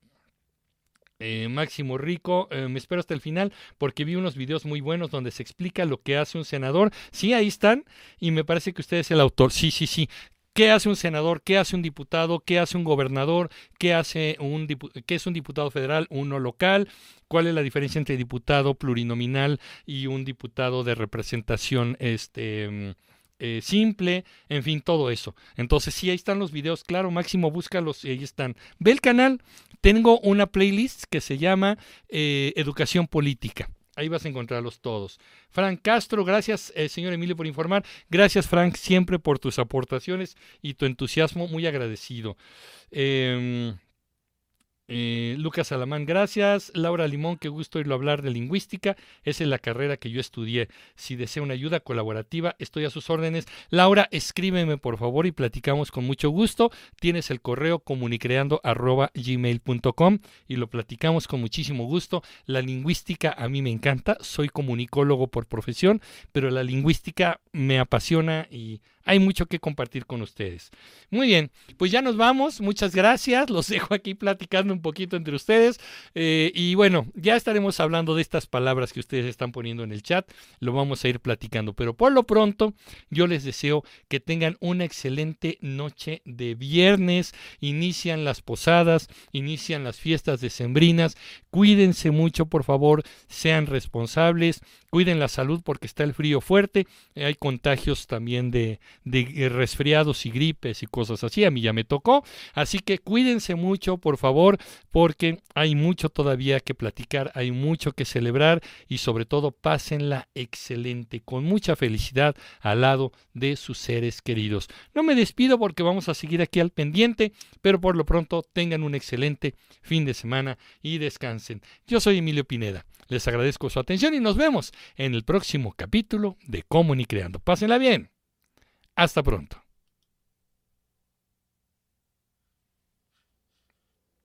Speaker 1: eh, Máximo Rico, eh, me espero hasta el final porque vi unos videos muy buenos donde se explica lo que hace un senador. Sí, ahí están y me parece que usted es el autor. Sí, sí, sí. ¿Qué hace un senador? ¿Qué hace un diputado? ¿Qué hace un gobernador? ¿Qué, hace un ¿Qué es un diputado federal? ¿Uno local? ¿Cuál es la diferencia entre diputado plurinominal y un diputado de representación este, mm, eh, simple? En fin, todo eso. Entonces, sí, ahí están los videos. Claro, Máximo, búscalos y ahí están. Ve el canal. Tengo una playlist que se llama eh, Educación Política. Ahí vas a encontrarlos todos. Frank Castro, gracias, eh, señor Emilio, por informar. Gracias, Frank, siempre por tus aportaciones y tu entusiasmo. Muy agradecido. Eh, eh, Lucas Salamán, gracias. Laura Limón, qué gusto oírlo hablar de lingüística. Esa es la carrera que yo estudié. Si desea una ayuda colaborativa, estoy a sus órdenes. Laura, escríbeme por favor y platicamos con mucho gusto. Tienes el correo comunicreando.gmail.com y lo platicamos con muchísimo gusto. La lingüística a mí me encanta. Soy comunicólogo por profesión, pero la lingüística me apasiona y hay mucho que compartir con ustedes. Muy bien, pues ya nos vamos. Muchas gracias. Los dejo aquí platicando un poquito entre ustedes. Eh, y bueno, ya estaremos hablando de estas palabras que ustedes están poniendo en el chat. Lo vamos a ir platicando. Pero por lo pronto, yo les deseo que tengan una excelente noche de viernes. Inician las posadas, inician las fiestas decembrinas. Cuídense mucho, por favor. Sean responsables. Cuiden la salud porque está el frío fuerte. Hay contagios también de de resfriados y gripes y cosas así. A mí ya me tocó. Así que cuídense mucho, por favor, porque hay mucho todavía que platicar, hay mucho que celebrar y sobre todo pásenla excelente, con mucha felicidad al lado de sus seres queridos. No me despido porque vamos a seguir aquí al pendiente, pero por lo pronto tengan un excelente fin de semana y descansen. Yo soy Emilio Pineda. Les agradezco su atención y nos vemos en el próximo capítulo de Creando. Pásenla bien. Hasta pronto.